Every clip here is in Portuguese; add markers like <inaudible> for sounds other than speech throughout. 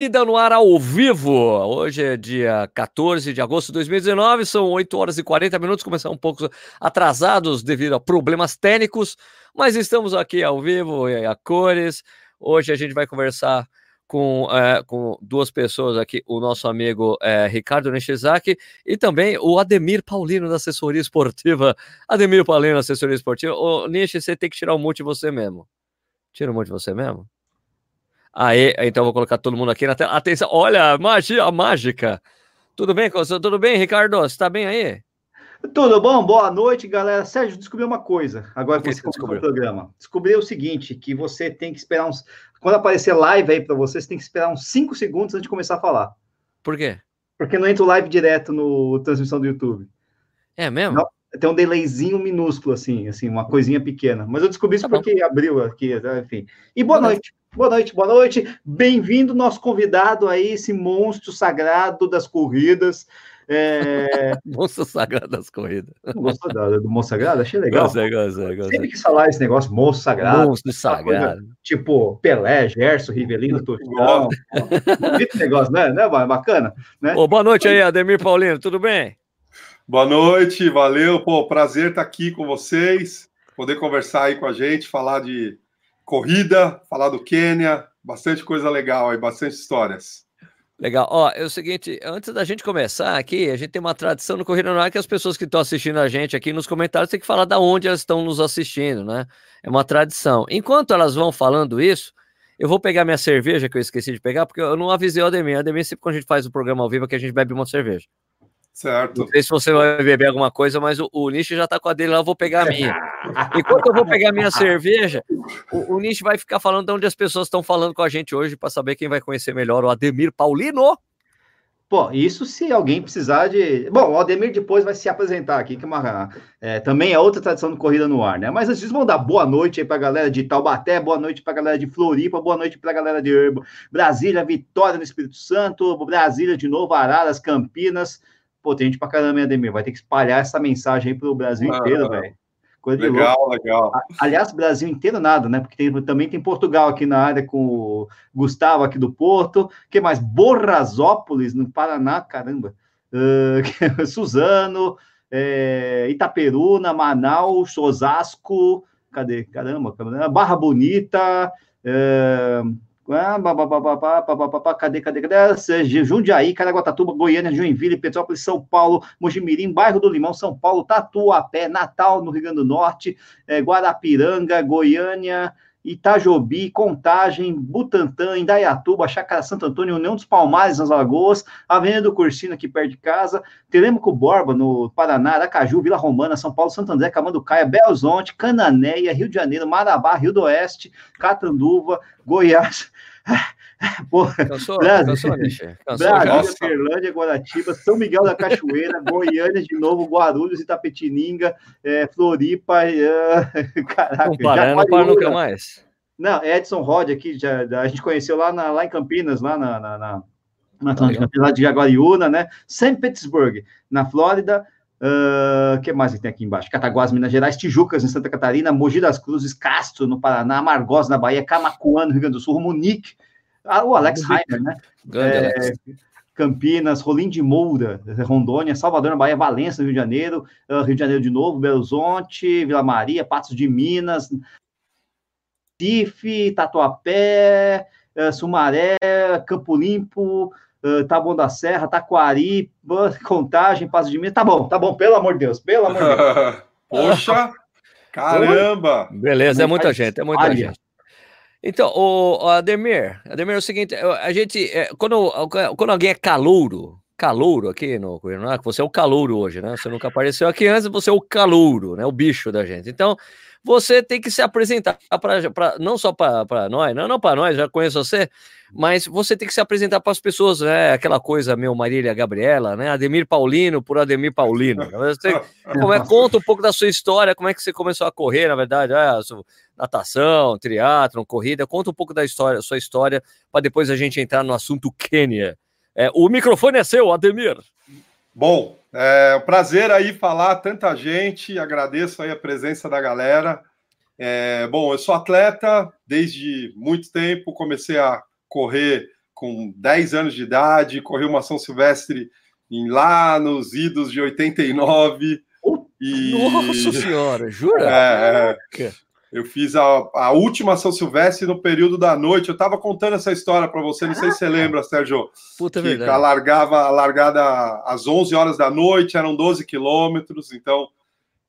Corrida no ar ao vivo. Hoje é dia 14 de agosto de 2019, são 8 horas e 40 minutos. Começamos um pouco atrasados devido a problemas técnicos, mas estamos aqui ao vivo a cores. Hoje a gente vai conversar com, é, com duas pessoas aqui, o nosso amigo é, Ricardo Nishizaki e também o Ademir Paulino da assessoria esportiva. Ademir Paulino, assessoria esportiva. Ô, você tem que tirar o mute você mesmo. Tira o mute você mesmo? Aí, então vou colocar todo mundo aqui na tela. Atenção, olha, magia mágica. Tudo bem, tudo bem, Ricardo? Você está bem aí? Tudo bom? Boa noite, galera. Sérgio, descobri uma coisa. Agora que você descobriu o programa. Descobri o seguinte, que você tem que esperar uns... Quando aparecer live aí para você, você tem que esperar uns 5 segundos antes de começar a falar. Por quê? Porque não entra o live direto no transmissão do YouTube. É mesmo? Não, tem um delayzinho minúsculo, assim, assim, uma coisinha pequena. Mas eu descobri isso tá porque abriu aqui, enfim. E boa noite. Boa noite, boa noite. Bem-vindo, nosso convidado aí, esse monstro sagrado das corridas. É... <laughs> monstro sagrado das corridas. Gostou do, do monstro sagrado? Achei legal. Gostei, gostei, gostei. Sempre quis falar esse negócio, monstro sagrado. Monstro sagrado. Coisa, tipo Pelé, Gerson, Rivelino, Tostão. Bonito negócio, né? né? Bacana. Né? Ô, boa noite aí, Ademir Paulino, tudo bem? Boa noite, valeu. Pô, prazer estar aqui com vocês, poder conversar aí com a gente, falar de corrida, falar do Quênia, bastante coisa legal aí, bastante histórias. Legal. Ó, é o seguinte, antes da gente começar aqui, a gente tem uma tradição no Corrida no Ar que as pessoas que estão assistindo a gente aqui nos comentários têm que falar da onde elas estão nos assistindo, né? É uma tradição. Enquanto elas vão falando isso, eu vou pegar minha cerveja que eu esqueci de pegar, porque eu não avisei o Ademir. O Ademir sempre quando a gente faz o programa ao vivo que a gente bebe uma cerveja. Certo. Não sei se você vai beber alguma coisa, mas o, o Nish já tá com a dele lá, eu vou pegar a minha. Enquanto eu vou pegar a minha cerveja, o, o Nish vai ficar falando de onde as pessoas estão falando com a gente hoje para saber quem vai conhecer melhor o Ademir Paulino. Pô, isso se alguém precisar de. Bom, o Ademir depois vai se apresentar aqui, que é uma, é, também é outra tradição do Corrida no Ar, né? Mas antes vamos dar boa noite aí para a galera de Taubaté, boa noite para a galera de Floripa, boa noite para a galera de Brasília, Vitória no Espírito Santo, Brasília de novo, Araras, Campinas pô, tem gente pra caramba, Ademir, vai ter que espalhar essa mensagem aí pro Brasil ah, inteiro, velho. legal, louco. legal. Aliás, Brasil inteiro nada, né? Porque tem, também tem Portugal aqui na área com o Gustavo aqui do Porto. que mais? Borrasópolis, no Paraná, caramba. Uh, <laughs> Suzano, é, Itaperuna, Manaus, Osasco, cadê? Caramba, Barra Bonita, é, ah, cadê, cadê, cadê? Jundiaí, Caraguatatuba, Goiânia, Joinville, Petrópolis, São Paulo, Mojimirim, Bairro do Limão, São Paulo, Tatuapé, Natal, no Rio Grande do Norte, é, Guarapiranga, Goiânia, Itajobi, Contagem, Butantã, Indaiatuba, Chácara Santo Antônio, União dos Palmares, nas Lagoas, Avenida do Cursino, aqui perto de casa, Telêmaco Borba, no Paraná, Aracaju, Vila Romana, São Paulo, Santo André, Camanducaia, Belo Horizonte, Cananéia, Rio de Janeiro, Marabá, Rio do Oeste, Catanduva, Goiás, <laughs> <laughs> Porra, cansou, Brasil, cansou, Brasília, Ferlândia, Guaratiba, São Miguel da Cachoeira, <laughs> Goiânia de novo, Guarulhos, Itapetininga, é, Floripa, é, <laughs> caraca, não para, não para nunca mais. Não, Edson Rod aqui, já, a gente conheceu lá, na, lá em Campinas, lá na, na, na, na lá de Jaguariúna, né? St. Petersburg, na Flórida, o uh, que mais que tem aqui embaixo? Cataguás, Minas Gerais, Tijucas, em Santa Catarina, Mogi das Cruzes, Castro, no Paraná, Amargosa, na Bahia, Camacuã, no Rio Grande do Sul, Munique, ah, o Alex Heimer, né? É, Campinas, Rolim de Moura, Rondônia, Salvador, na Bahia, Valença, Rio de Janeiro, uh, Rio de Janeiro de novo, Belo Horizonte, Vila Maria, Patos de Minas, Tife, Tatuapé, uh, Sumaré, Campo Limpo, Taboão da Serra, Taquari, Contagem, Patos de Minas. Tá bom, tá bom, pelo amor de Deus, pelo amor de Deus. <laughs> Poxa, caramba! Beleza, é muita gente, é muita gente. Então, o Ademir, Ademir, é o seguinte, a gente, é, quando, quando alguém é calouro, calouro aqui no que você é o calouro hoje, né? Você nunca apareceu aqui antes, você é o calouro, né? O bicho da gente. Então, você tem que se apresentar para não só para nós, não, não para nós, já conheço você, mas você tem que se apresentar para as pessoas, né? Aquela coisa, meu Marília Gabriela, né? Ademir Paulino por Ademir Paulino. <laughs> Você, como é, conta um pouco da sua história, como é que você começou a correr, na verdade, ah, natação, triatlon, corrida, conta um pouco da história, sua história, para depois a gente entrar no assunto Quênia. É, o microfone é seu, Ademir. Bom, é um prazer aí falar tanta gente, agradeço aí a presença da galera. É, bom, eu sou atleta desde muito tempo, comecei a correr com 10 anos de idade, corri uma São Silvestre em, lá nos idos de 89. E... Nossa senhora, jura? É, é. Eu fiz a, a, última São Silvestre no período da noite. Eu estava contando essa história para você, não sei se você lembra, Sérgio. Puta que verdade. A largava, a largada às 11 horas da noite, eram 12 quilômetros. Então,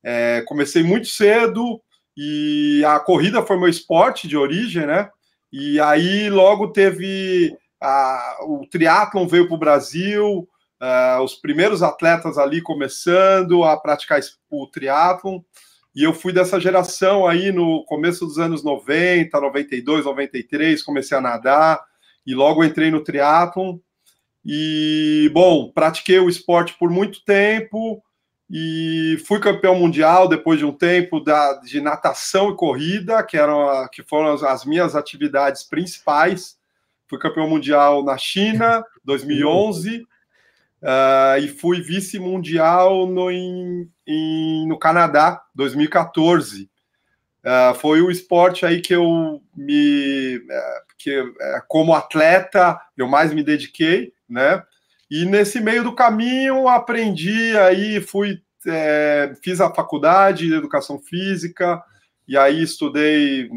é, comecei muito cedo e a corrida foi meu esporte de origem, né? E aí logo teve a, o triatlon veio para o Brasil, uh, os primeiros atletas ali começando a praticar o triatlon. E eu fui dessa geração aí no começo dos anos 90, 92, 93, comecei a nadar e logo entrei no triatlon. E, bom, pratiquei o esporte por muito tempo e fui campeão mundial depois de um tempo da, de natação e corrida, que, eram, que foram as, as minhas atividades principais. Fui campeão mundial na China, 2011, Uh, e fui vice-mundial no, em, em, no Canadá, 2014. Uh, ah, foi o esporte aí que eu me. Uh, que, é, como atleta, eu mais me dediquei, né? E nesse meio do caminho aprendi aí, fui. É, fiz a faculdade de educação física, e aí estudei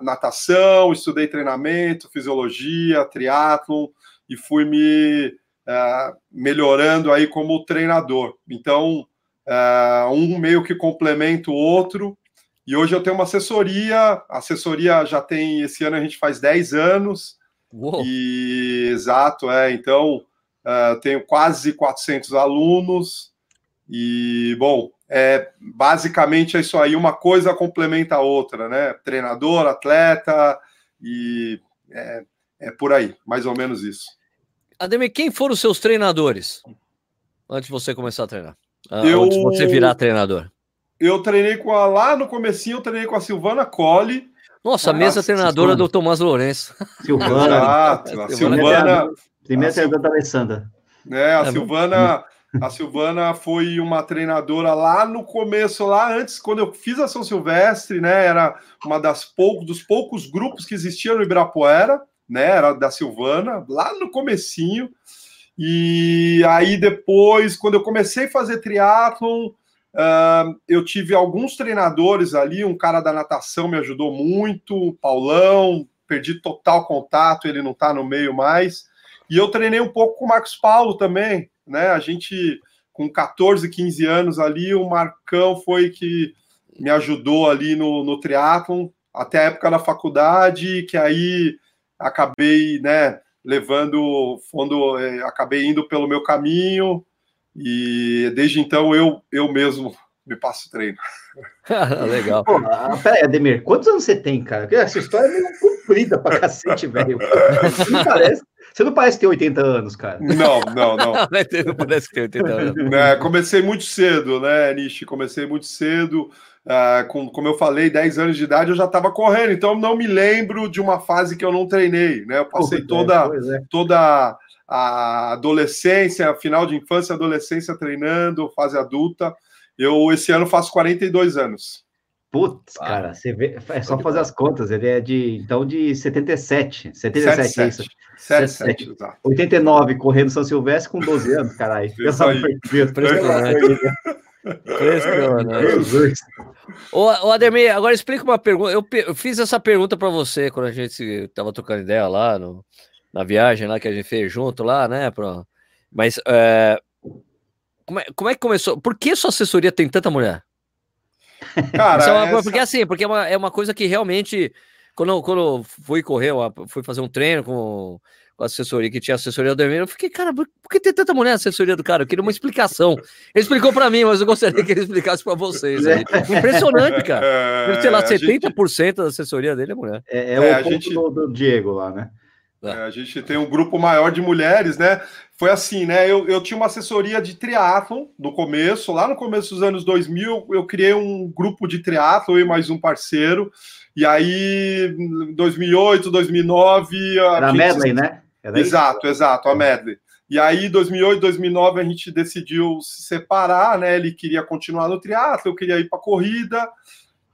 natação, estudei treinamento, fisiologia, triatlon, e fui me uh, melhorando aí como treinador. Então, uh, um meio que complementa o outro. E hoje eu tenho uma assessoria, a assessoria já tem, esse ano a gente faz 10 anos. Uou. E exato, é. Então, uh, tenho quase 400 alunos. E, bom, é, basicamente é isso aí, uma coisa complementa a outra, né? Treinador, atleta, e é, é por aí, mais ou menos isso. Ademir, quem foram os seus treinadores antes de você começar a treinar? Ah, eu... Antes de você virar treinador? Eu treinei com a lá no comecinho, eu treinei com a Silvana Colli. Nossa, a mesa treinadora do Tomás Lourenço. Silvana. Exato, a Silvana. Primeira treinadora da Alessandra. É, a é Silvana. A Silvana foi uma treinadora lá no começo, lá antes, quando eu fiz a São Silvestre, né? Era uma das poucos, dos poucos grupos que existiam no Ibirapuera né? Era da Silvana, lá no comecinho. E aí depois, quando eu comecei a fazer triatlon, uh, eu tive alguns treinadores ali, um cara da natação me ajudou muito, Paulão, perdi total contato, ele não está no meio mais. E eu treinei um pouco com o Marcos Paulo também, né? A gente, com 14, 15 anos ali, o Marcão foi que me ajudou ali no, no triatlon, até a época da faculdade, que aí acabei, né, levando fundo, é, acabei indo pelo meu caminho e desde então eu, eu mesmo me passo treino. <laughs> Legal. Pô, peraí, Ademir, quantos anos você tem, cara? Essa história é meio comprida pra cacete, velho. Você não parece, você não parece ter 80 anos, cara. Não, não, não. <laughs> não parece ter 80 anos. É, comecei muito cedo, né, Nishi? Comecei muito cedo. Uh, com, como eu falei, 10 anos de idade eu já estava correndo, então não me lembro de uma fase que eu não treinei, né? Eu passei toda, é. toda a adolescência, final de infância, adolescência treinando, fase adulta. Eu esse ano faço 42 anos. Putz, ah, cara, você vê, é só fazer as contas, ele é de, então, de 77, 77, 77 é isso? 77, 77. 89, correndo São Silvestre com 12 anos, caralho. Isso Ô, ô, Ademir, agora explica uma pergunta. Eu, eu fiz essa pergunta para você quando a gente estava trocando ideia lá no, na viagem lá que a gente fez junto lá, né? Pra... Mas é... Como, é, como é que começou? Por que sua assessoria tem tanta mulher? Cara, é uma, essa... porque assim, porque é uma, é uma coisa que realmente quando, quando fui correr, fui fazer um treino com com a assessoria, que tinha assessoria do Ademir, eu fiquei, cara, por que tem tanta mulher na assessoria do cara? Eu queria uma explicação. Ele explicou para mim, mas eu gostaria que ele explicasse para vocês. Aí. Impressionante, cara. <laughs> É, Sei lá, 70% gente... da assessoria dele é mulher. É, é, é o ponto gente... do, do Diego lá, né? É, a gente tem um grupo maior de mulheres, né? Foi assim, né? Eu, eu tinha uma assessoria de triatlon no começo, lá no começo dos anos 2000, eu criei um grupo de triatlon, eu e mais um parceiro. E aí, 2008, 2009. Era a Medley, né? É exato, exato, a medley. E aí, 2008, 2009, a gente decidiu se separar, né? Ele queria continuar no triatlo, eu queria ir para corrida.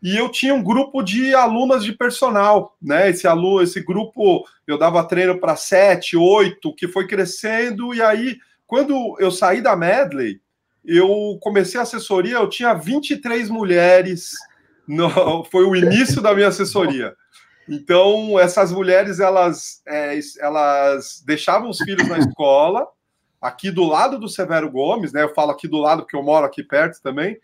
e eu tinha um grupo de alunas de personal, né? Esse aluno, esse grupo, eu dava treino para sete, oito, que foi crescendo, e aí, quando eu saí da Medley, eu comecei a assessoria, eu tinha 23 mulheres, no, foi o início da minha assessoria. Então, essas mulheres, elas, é, elas deixavam os filhos na escola, aqui do lado do Severo Gomes, né? Eu falo aqui do lado porque eu moro aqui perto também.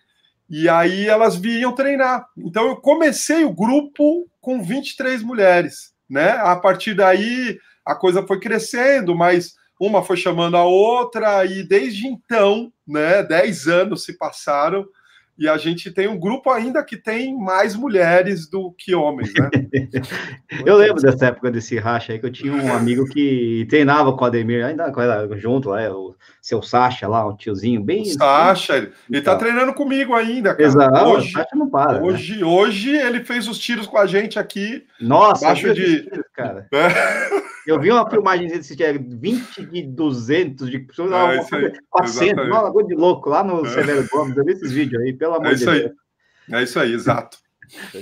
E aí elas vinham treinar. Então eu comecei o grupo com 23 mulheres, né? A partir daí a coisa foi crescendo, mas uma foi chamando a outra e desde então, né, 10 anos se passaram e a gente tem um grupo ainda que tem mais mulheres do que homens, né? <laughs> eu lembro dessa época desse racha aí, que eu tinha um amigo que treinava com o Ademir, ainda junto lá, o seu Sacha lá, um tiozinho bem... O Sacha, ele, ele tá treinando comigo ainda, cara. Exato, hoje, o Sacha não para. Né? Hoje, né? hoje ele fez os tiros com a gente aqui. Nossa, baixo de... Tiros, cara. <laughs> É. Eu vi uma filmagem desse dia, 20 de 200, de é, isso aí, 400, uma lagoa de louco lá no é. Severo Gomes. Eu vi esses vídeos aí, pelo amor é de Deus. Aí. É isso aí, exato.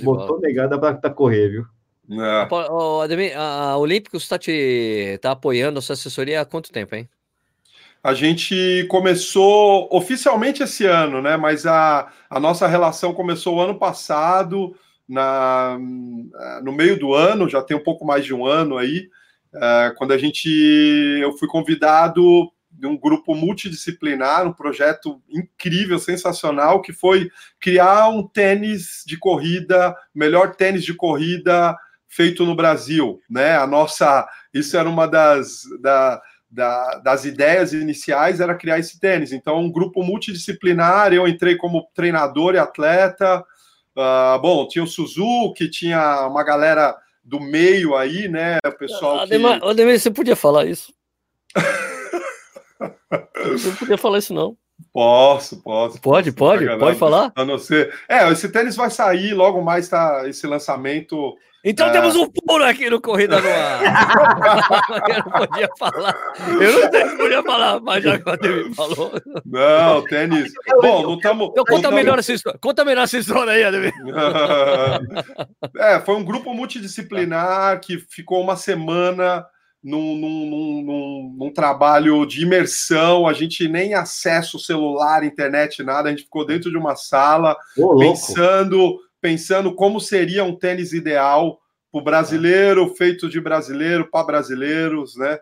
Botou negada para correr, viu? É. Ademir, a Olímpicos está te tá apoiando a sua assessoria há quanto tempo, hein? A gente começou oficialmente esse ano, né? Mas a, a nossa relação começou o ano passado, na, no meio do ano, já tem um pouco mais de um ano aí. Uh, quando a gente eu fui convidado de um grupo multidisciplinar, um projeto incrível, sensacional, que foi criar um tênis de corrida, melhor tênis de corrida feito no Brasil, né? A nossa, isso era uma das, da, da, das ideias iniciais, era criar esse tênis. Então, um grupo multidisciplinar, eu entrei como treinador e atleta. Uh, bom, tinha o Suzuki, tinha uma galera do meio aí, né? O pessoal. Ademar, que... Ademar, você podia falar isso. você <laughs> não podia falar isso, não. Posso, posso. Pode, pode, pode falar. A não ser. É, esse tênis vai sair, logo mais tá esse lançamento. Então é... temos um puro aqui no Corrida no Ar. <laughs> eu não podia falar. Eu não sei se podia falar, mas já que o falou. Não, tênis. Bom, não estamos. Então conta, tamo... melhor essa história. conta melhor essa história aí, Ademir. <laughs> é, foi um grupo multidisciplinar que ficou uma semana num, num, num, num, trabalho de imersão, a gente nem acesso celular, internet, nada, a gente ficou dentro de uma sala oh, pensando, pensando como seria um tênis ideal para o brasileiro, feito de brasileiro para brasileiros, né?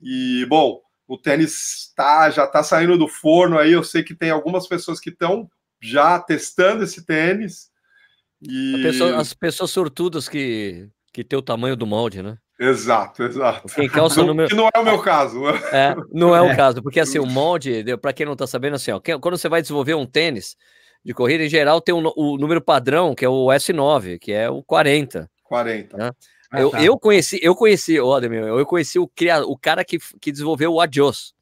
E bom, o tênis tá, já está saindo do forno aí. Eu sei que tem algumas pessoas que estão já testando esse tênis. E... Pessoa, as pessoas sortudas que, que tem o tamanho do molde, né? Exato, exato. Quem calça não, número... Que não é o meu caso. É, não é, <laughs> é. o caso, porque assim, o molde, para quem não está sabendo, assim, ó, quando você vai desenvolver um tênis de corrida, em geral tem um, o número padrão, que é o S9, que é o 40. 40. Né? Ah, eu, tá. eu conheci, eu conheci, ó, eu conheci o, o cara que, que desenvolveu o Adios.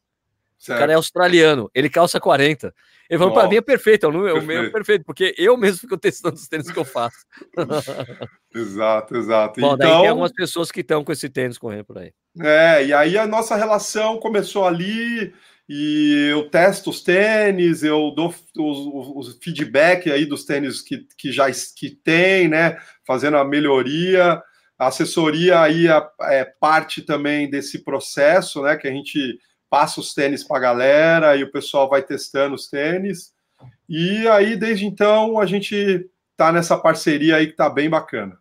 Certo. O cara é australiano, ele calça 40. Ele falou, para mim é perfeito, é o, perfeito. meu é perfeito, porque eu mesmo fico testando os tênis que eu faço. exato, exato. Bom, então, daí tem então algumas pessoas que estão com esse tênis correndo por aí. É, e aí a nossa relação começou ali, e eu testo os tênis, eu dou os, feedback aí dos tênis que, que já que tem, né? Fazendo a melhoria. A assessoria aí é, é parte também desse processo, né? Que a gente passa os tênis para a galera e o pessoal vai testando os tênis. E aí, desde então, a gente tá nessa parceria aí que tá bem bacana.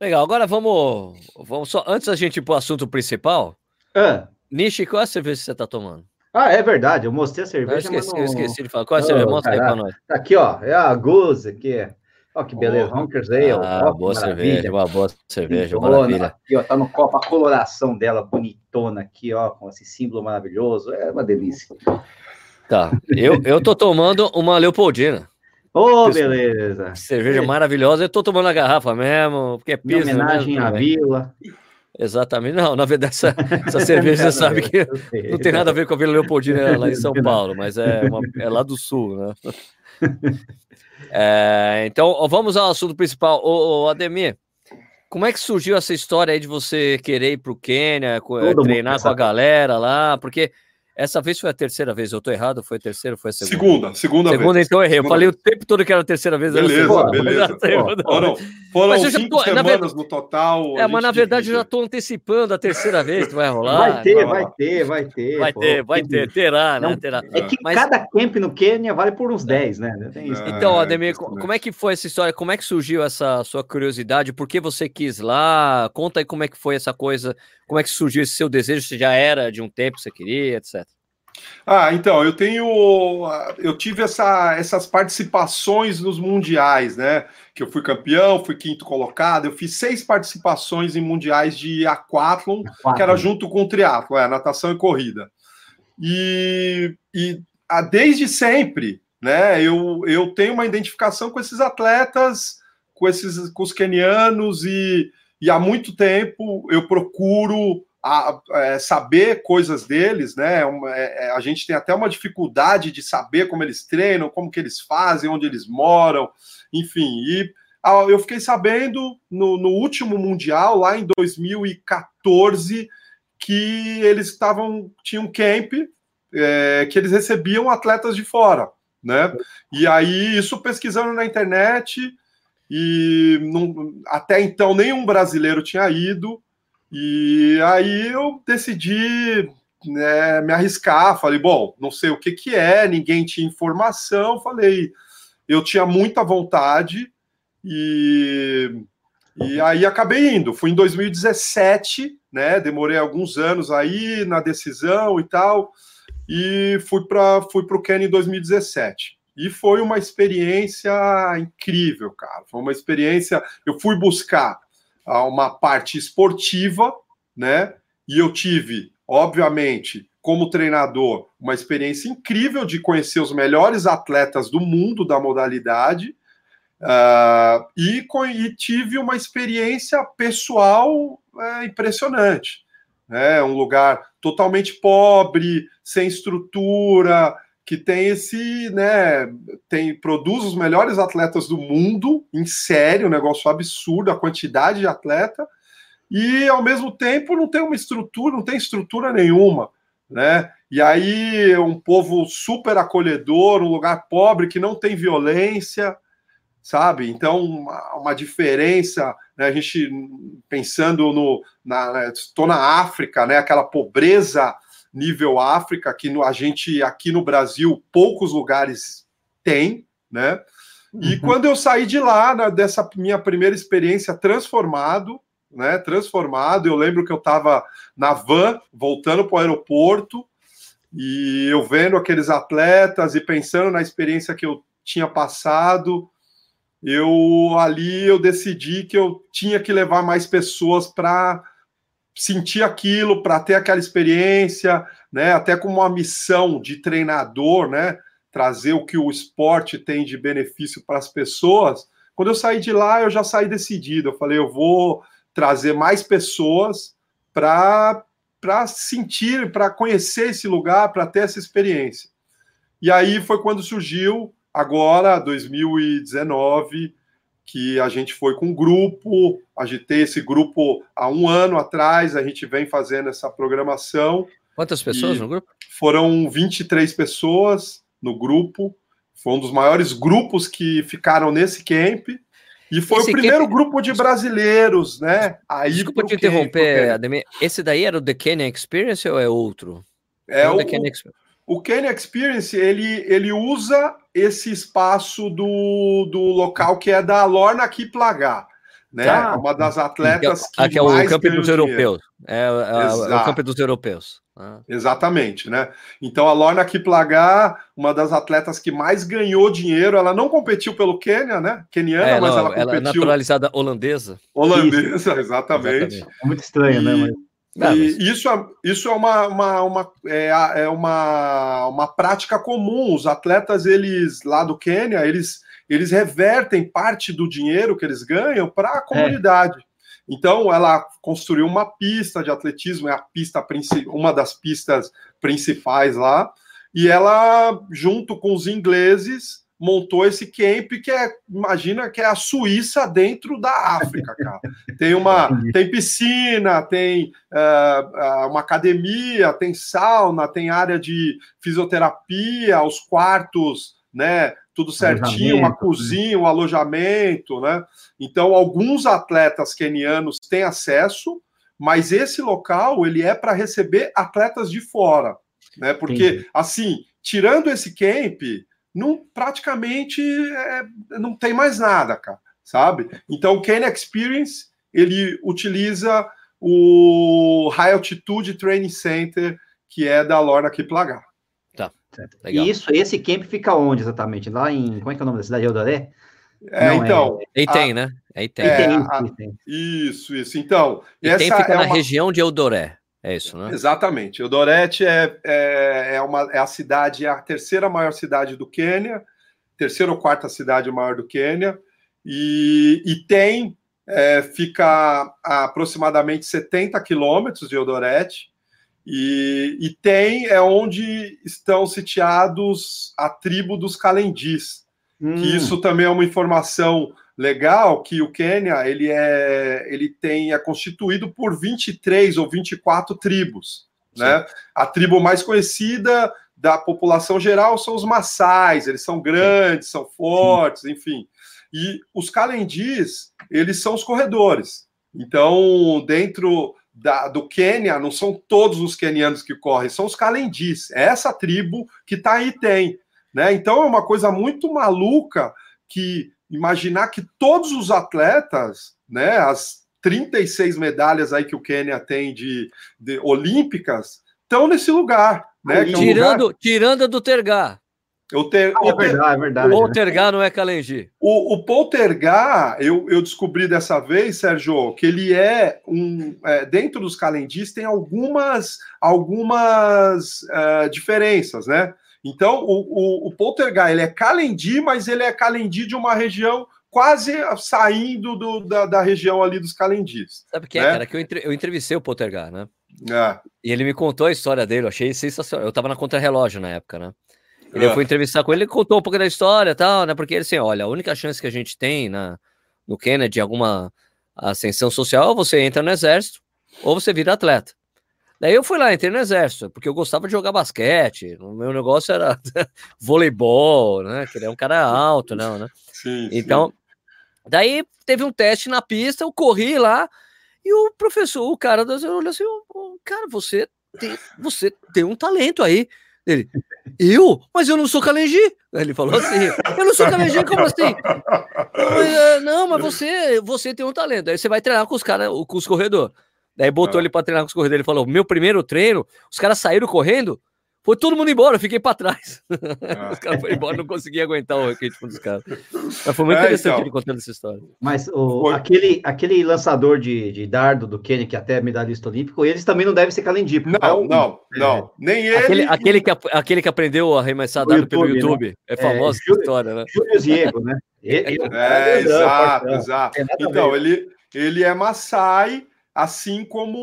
Legal, agora vamos, vamos só antes da gente ir para o assunto principal. É. Nishi, qual é a cerveja que você está tomando? Ah, é verdade, eu mostrei a cerveja. Eu esqueci, não... eu esqueci de falar. Qual é a cerveja? Mostra aí para nós. Tá aqui, ó, é a Goose aqui. Ó, que beleza, oh, Honkers Ale. Ah, ó, boa cerveja, uma boa cerveja, Bonitona, maravilha. Aqui, ó, tá no copo, a coloração dela bonitona aqui, ó, com esse símbolo maravilhoso, é uma delícia. Tá, eu, eu tô tomando uma Leopoldina. Ô, oh, beleza. Cerveja maravilhosa, eu tô tomando a garrafa mesmo, porque é piso. Em homenagem à vila. Exatamente. Não, na verdade, essa, essa <laughs> cerveja você sabe que não tem nada a ver com a Vila Leopoldina lá em <laughs> São Paulo, mas é, uma, é lá do sul, né? <laughs> É, então, vamos ao assunto principal. Ô, ô, Ademir, como é que surgiu essa história aí de você querer ir para o Quênia, Todo treinar com a galera lá? Porque Essa vez foi a terceira vez, eu estou errado? Foi a terceira foi a segunda? Segunda, segunda, segunda vez. então eu errei. Segunda eu falei vez. o tempo todo que era a terceira vez. Beleza, segunda, beleza. Foram, foram cinco tô, semanas verdade, no total. É, mas na verdade eu já estou antecipando a terceira vez que vai rolar. Vai ter, vai ter, vai ter. Vai pô. ter, vai ter, terá, né? Terá. É que Mas- cada camp no Quênia vale por uns 10, né? Tem isso. É. Então, Ah, Ademir, impressionante. como é que foi essa história? Como é que surgiu essa sua curiosidade? Por que você quis lá? Conta aí como é que foi essa coisa, como é que surgiu esse seu desejo, se já era de um tempo que você queria, etc. Ah, então, eu tenho. Eu tive essa, essas participações nos mundiais, né? Que eu fui campeão, fui quinto colocado, eu fiz seis participações em mundiais de aquatlon, que era junto com o triatlo, é, natação e corrida. E, e ah, desde sempre, né, eu, eu tenho uma identificação com esses atletas, com esses com os quenianos, e, e há muito tempo eu procuro a- é, saber coisas deles, né? Uma- é, é, a gente tem até uma dificuldade de saber como eles treinam, como que eles fazem, onde eles moram, enfim. E ah, eu fiquei sabendo no, no último mundial, lá em 2014, que eles estavam tinham um camp é, que eles recebiam atletas de fora, né? E aí isso pesquisando na internet e não- até então nenhum brasileiro tinha ido e aí eu decidi né, me arriscar. Falei, bom, não sei o que que é, ninguém tinha informação. Falei, eu tinha muita vontade e e aí acabei indo. Fui em 2017, né? Demorei alguns anos aí na decisão e tal, e fui para fui o Quênia em 2017. E foi uma experiência incrível, cara. Foi uma experiência. Eu fui buscar ah, uma parte esportiva, né? E eu tive, obviamente, como treinador, uma experiência incrível de conhecer os melhores atletas do mundo da modalidade. Ah, e, e tive uma experiência pessoal é, impressionante. É um lugar totalmente pobre, sem estrutura, que tem esse, né, tem produz os melhores atletas do mundo, em sério, um negócio absurdo, a quantidade de atleta, e ao mesmo tempo não tem uma estrutura, não tem estrutura nenhuma, né? E aí um povo super acolhedor, um lugar pobre que não tem violência, sabe? Então, uma, uma diferença, né? A gente pensando no. Na, estou na África, né? Aquela pobreza nível África, que no, a gente aqui no Brasil, poucos lugares tem, né? E Uhum. quando eu saí de lá, na- dessa minha primeira experiência transformado, né? Transformado, eu lembro que eu estava na van, voltando para o aeroporto, e eu vendo aqueles atletas e pensando na experiência que eu tinha passado, eu ali eu decidi que eu tinha que levar mais pessoas para sentir aquilo, para ter aquela experiência, né? Até como uma missão de treinador, né? Trazer o que o esporte tem de benefício para as pessoas. Quando eu saí de lá, eu já saí decidido. Eu falei, eu vou trazer mais pessoas para para sentir, para conhecer esse lugar, para ter essa experiência. E aí foi quando surgiu agora 2019 que a gente foi com um grupo, agitei esse grupo há um ano atrás, a gente vem fazendo essa programação. Quantas pessoas no grupo? Foram 23 pessoas no grupo, foi um dos maiores grupos que ficaram nesse camp. E foi Esse o primeiro camp- grupo de brasileiros, né? Aí Desculpa te interromper. Ademir. Esse daí era o The Kenya Experience ou é outro? É o o, The Kenya Experience. O Kenya Experience, ele, ele usa esse espaço do, do local que é da Lorna Kiplagat, né? Tá. Uma das atletas que, Ah, que é o ganham dos europeus. É, é, é o campo dos europeus. Ah. Exatamente, né? Então a Lorna Kiplagat, uma das atletas que mais ganhou dinheiro, ela não competiu pelo Quênia, né? Queniana, É, mas não, ela ela é competiu naturalizada holandesa. holandesa, <laughs> exatamente. É muito estranho, né? E- Mas... Ah, mas- E isso é, isso é, uma, uma, uma, é, é uma, uma prática comum. Os atletas, eles lá do Quênia, eles, eles revertem parte do dinheiro que eles ganham para a comunidade. Então, ela construiu uma pista de atletismo, é a pista uma das pistas principais lá, e ela, junto com os ingleses, montou esse camp que é, imagina que é a Suíça dentro da África, cara. Tem uma, <laughs> tem piscina, tem uh, uma academia, tem sauna, tem área de fisioterapia, os quartos, né? Tudo certinho, uma cozinha, um alojamento, né? Então, alguns atletas kenianos têm acesso, mas esse local ele é para receber atletas de fora, né? Porque Entendi. assim, tirando esse camp, não praticamente é, não tem mais nada, cara, sabe? Então, o Kenya Experience ele utiliza o High Altitude Training Center, que é da Lorna Kiplagar. Tá. Legal. E isso, esse camp fica onde exatamente? Lá em. Como é que é o nome da cidade? Eldoré? É, Não, então. É... tem, né? Aí tem. É, a... Isso, isso. Então. E essa fica é na uma... região de Eldoré. É isso, né? Exatamente. Eldorete é, é, é, uma, é a cidade, é a terceira maior cidade do Quênia, terceira ou quarta cidade maior do Quênia, e, e tem, é, fica a aproximadamente 70 quilômetros de Eldorete, e, e tem, é onde estão sitiados a tribo dos Calendis, hum. que isso também é uma informação legal que o Quênia ele é ele tem é constituído por 23 ou 24 tribos, Sim. né? A tribo mais conhecida da população geral são os maçais, eles são grandes, Sim. são fortes, Sim. enfim. E os calendis, eles são os corredores. Então, dentro da, do Quênia, não são todos os quenianos que correm, são os calendis. É essa tribo que tá aí tem, né? Então é uma coisa muito maluca que imaginar que todos os atletas, né, as 36 medalhas aí que o Quênia tem de, de olímpicas, estão nesse lugar, né? tirando, é um lugar... tirando do Tergar. O ter, ah, é, verdade, é verdade. O Poltergar não é Kalenji. O, o Poltergar, eu, eu descobri dessa vez, Sérgio, que ele é um. É, dentro dos Calendis tem algumas, algumas uh, diferenças, né? Então, o, o, o Poltergeist ele é Calendi, mas ele é Calendi de uma região quase saindo do, da, da, região ali dos Calendis. Sabe o que é, né? cara? Que eu, entre, eu entrevistei o Poltergeist, né? É. E ele me contou a história dele, eu achei sensacional. Eu tava na contra-relógio na época, né? Ele é. foi entrevistar com ele, ele contou um pouco da história e tal, né? Porque ele assim, olha, a única chance que a gente tem na, no Kennedy, alguma ascensão social, ou você entra no exército, ou você vira atleta. Daí eu fui lá, entrei no exército, porque eu gostava de jogar basquete. O meu negócio era <laughs> voleibol, né? Que ele é um cara alto, não, né? <laughs> Sim, então, sim. daí teve um teste na pista, eu corri lá e o professor, o cara das olhou assim, cara, você tem, você tem um talento aí. Ele, eu? Mas eu não sou Kalenji. Ele falou assim, eu não sou Kalenji, como assim? <laughs> Não, mas você, você tem um talento. Aí você vai treinar com os caras, com os corredores. Daí botou ah. ele para treinar com os corredores. Ele falou: meu primeiro treino, os caras saíram correndo, foi todo mundo embora, eu fiquei para trás. <laughs> Ah. os caras foram embora, não consegui aguentar o ritmo dos caras. Mas foi muito é, interessante então. ele contando essa história. Mas o, aquele, aquele lançador de, de dardo do Kenny, que até é medalhista olímpico, eles também não devem ser calendipo. Não, não, é, não. Nem ele. Aquele, aquele, que, aquele que aprendeu a arremessar dardo pelo né? YouTube. Né? É famosa é, essa história, né? Júlio Diego, né? Ele, é, é, exato, exato. Então, ele, ele é Maasai assim como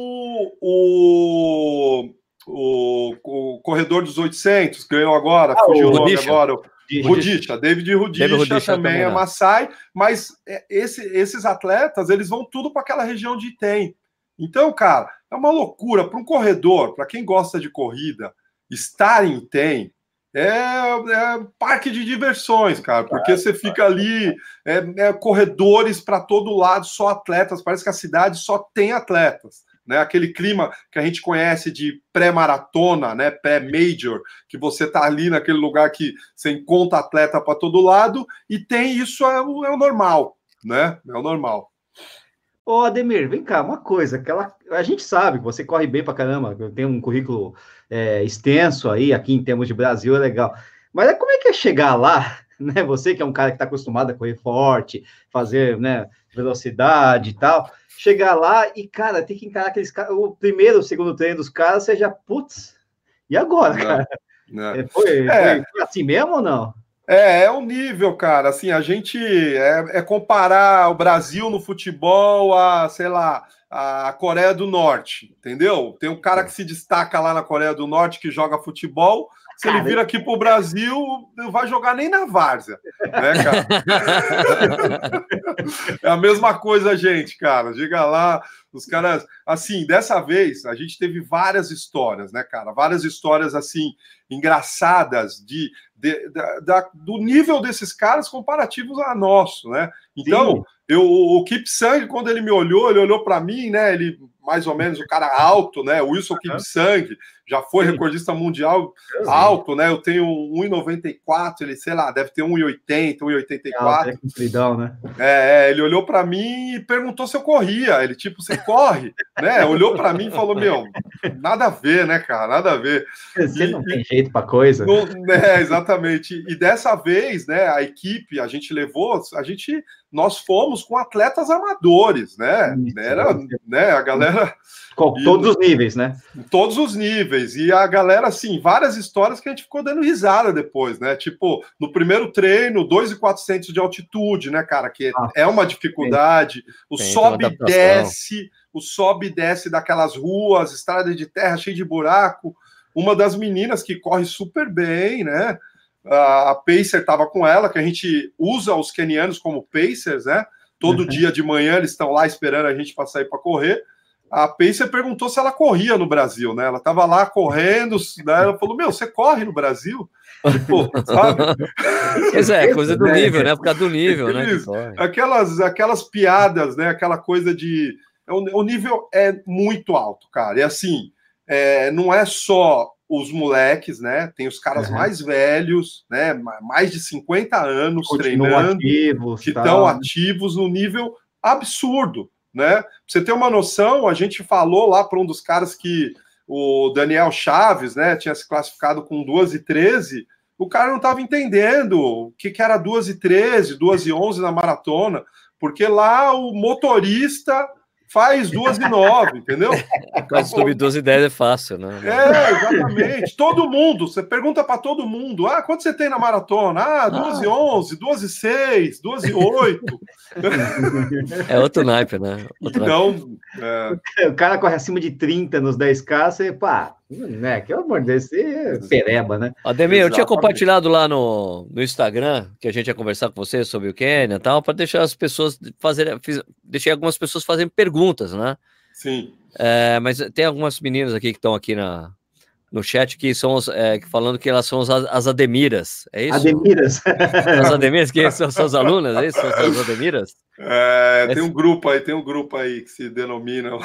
o, o, o corredor dos 800 ganhou agora, ah, fugiu o nome agora. Rudisha, David Rudisha também, também é Maasai, mas esse, esses atletas, eles vão tudo para aquela região de Item. Então, cara, é uma loucura para um corredor, para quem gosta de corrida, estar em Item é, é, parque de diversões, cara, porque você fica ali, é, é corredores para todo lado, só atletas, parece que a cidade só tem atletas. Né, aquele clima que a gente conhece de pré-maratona, né, pré-major, que você tá ali naquele lugar que você encontra atleta para todo lado, e tem isso é é o normal, né? É o normal. Ô, Ademir, vem cá, uma coisa, aquela, a gente sabe que você corre bem pra caramba, tem um currículo é, extenso aí, aqui em termos de Brasil, é legal. Mas é, como é que é chegar lá, <laughs> né? Você que é um cara que está acostumado a correr forte, fazer né, velocidade e tal, chegar lá e, cara, tem que encarar aqueles caras. O primeiro, o segundo treino dos caras, seja, putz, e agora, não, cara? Não. É, foi, é. foi assim mesmo ou não? É, é o nível, cara. Assim, a gente é, é, comparar o Brasil no futebol a, sei lá, a Coreia do Norte, entendeu? Tem um cara que se destaca lá na Coreia do Norte que joga futebol. Se ele vir aqui para o Brasil, não vai jogar nem na várzea, né, cara? <laughs> é a mesma coisa, gente, cara. Diga lá, os caras. Assim, dessa vez a gente teve várias histórias, né, cara? Várias histórias assim engraçadas de, de, da, do nível desses caras comparativos a nosso, né? Então, eu, o Kip Sang, quando ele me olhou, ele olhou para mim, né? Ele mais ou menos o cara alto, né? O Wilson Kip Sang já foi Sim. recordista mundial Sim. alto, né? Eu tenho 1,94, ele, sei lá, deve ter 1,80, 1,84. É, né? É, ele olhou para mim e perguntou se eu corria. Ele, tipo, você corre? né? Olhou para mim e falou: Meu, nada a ver, né, cara? Nada a ver. Você e, não tem jeito para coisa. No, né, exatamente. E dessa vez, né, a equipe, a gente levou, a gente nós fomos com atletas amadores, né? Isso, Era, né? A galera. Com todos os níveis, né? Todos os níveis. E a galera, assim, várias histórias que a gente ficou dando risada depois, né? Tipo, no primeiro treino, 2,400 de altitude, né, cara? Que ah, é uma dificuldade. Tem, o tem, sobe e desce, o sobe e desce daquelas ruas, estrada de terra cheia de buraco. Uma das meninas que corre super bem, né? A Pacer estava com ela, que a gente usa os kenianos como Pacers, né? Todo uhum. dia de manhã eles estão lá esperando a gente para sair para correr. A Pacer perguntou se ela corria no Brasil, né? Ela estava lá correndo, né? ela falou: Meu, você corre no Brasil? Pô, <laughs> sabe? Pois é, coisa do nível, né? Por causa do nível, né? Aquelas, aquelas piadas, né? Aquela coisa de. O, o nível é muito alto, cara. E assim, é, não é só os moleques, né? Tem os caras uhum. mais velhos, né? Mais de 50 anos Continuam treinando, ativos, que estão tá. ativos no nível absurdo, né? Pra você ter uma noção, a gente falou lá para um dos caras que o Daniel Chaves, né, tinha se classificado com 2 e 13, o cara não estava entendendo o que, que era 2 e 13, 2 e 11 na maratona, porque lá o motorista faz duas e nove, entendeu? <laughs> Mas subir duas e dez é fácil, né? É, exatamente. Todo mundo, você pergunta para todo mundo, ah, quanto você tem na maratona? Ah, duas e onze, duas e seis, duas e oito. <laughs> É outro naipe, né? Outro então, naipe. É... o cara corre acima de 30 nos 10K, você, pá, né? Que amor desse é pereba, né? Ademir, eu tinha compartilhado lá no, no Instagram que a gente ia conversar com você sobre o Quênia e tal, para deixar as pessoas fazerem. Fiz, deixei algumas pessoas fazendo perguntas, né? Sim. É, mas tem algumas meninas aqui que estão aqui na, no chat que são os, é, falando que elas são as, as Ademiras, é isso? Ademiras. As Ademiras, que são suas alunas, é isso? São as <laughs> Ademiras? É, tem um grupo aí, tem um grupo aí que se denomina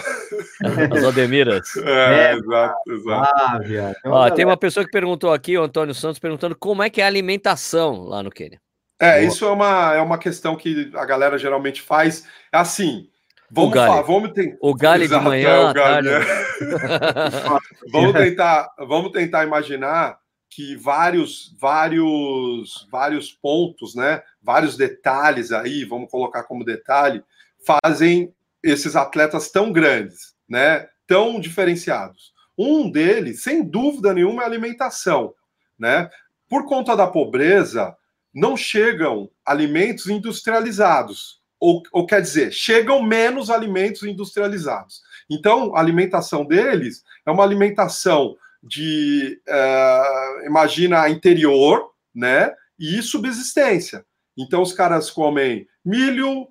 as Ademiras. <laughs> É, é, exato, exato. Ah. Ó, tem uma pessoa que perguntou aqui, o Antônio Santos, perguntando como é que é a alimentação lá no Quênia. É, isso é uma, é uma questão que a galera geralmente faz. Assim, Vamos, o Falar, vamos tentar. O galho Exato, de manhã. É, o galho, é. <laughs> vamos, tentar, vamos tentar imaginar que vários, vários, vários pontos, né? Vários detalhes aí, vamos colocar como detalhe, fazem esses atletas tão grandes, né? Tão diferenciados. Um deles, sem dúvida nenhuma, é a alimentação, né? Por conta da pobreza, não chegam alimentos industrializados ou, ou quer dizer, chegam menos alimentos industrializados. Então, a alimentação deles é uma alimentação de, uh, imagina, interior, né? E subsistência. Então, os caras comem milho,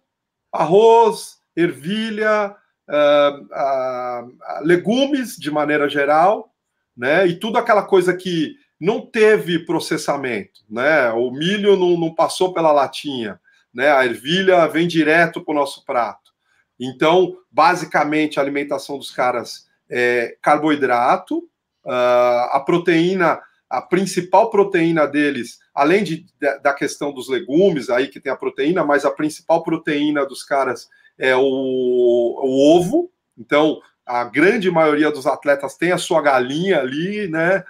arroz, ervilha, uh, uh, legumes de maneira geral, né? E tudo aquela coisa que não teve processamento, né? O milho não, não passou pela latinha, né? A ervilha vem direto para o nosso prato. Então, basicamente, a alimentação dos caras é carboidrato, uh, a proteína, a principal proteína deles, além de, da questão dos legumes, aí que tem a proteína, mas a principal proteína dos caras é o, o ovo. Então, a grande maioria dos atletas tem a sua galinha ali, né?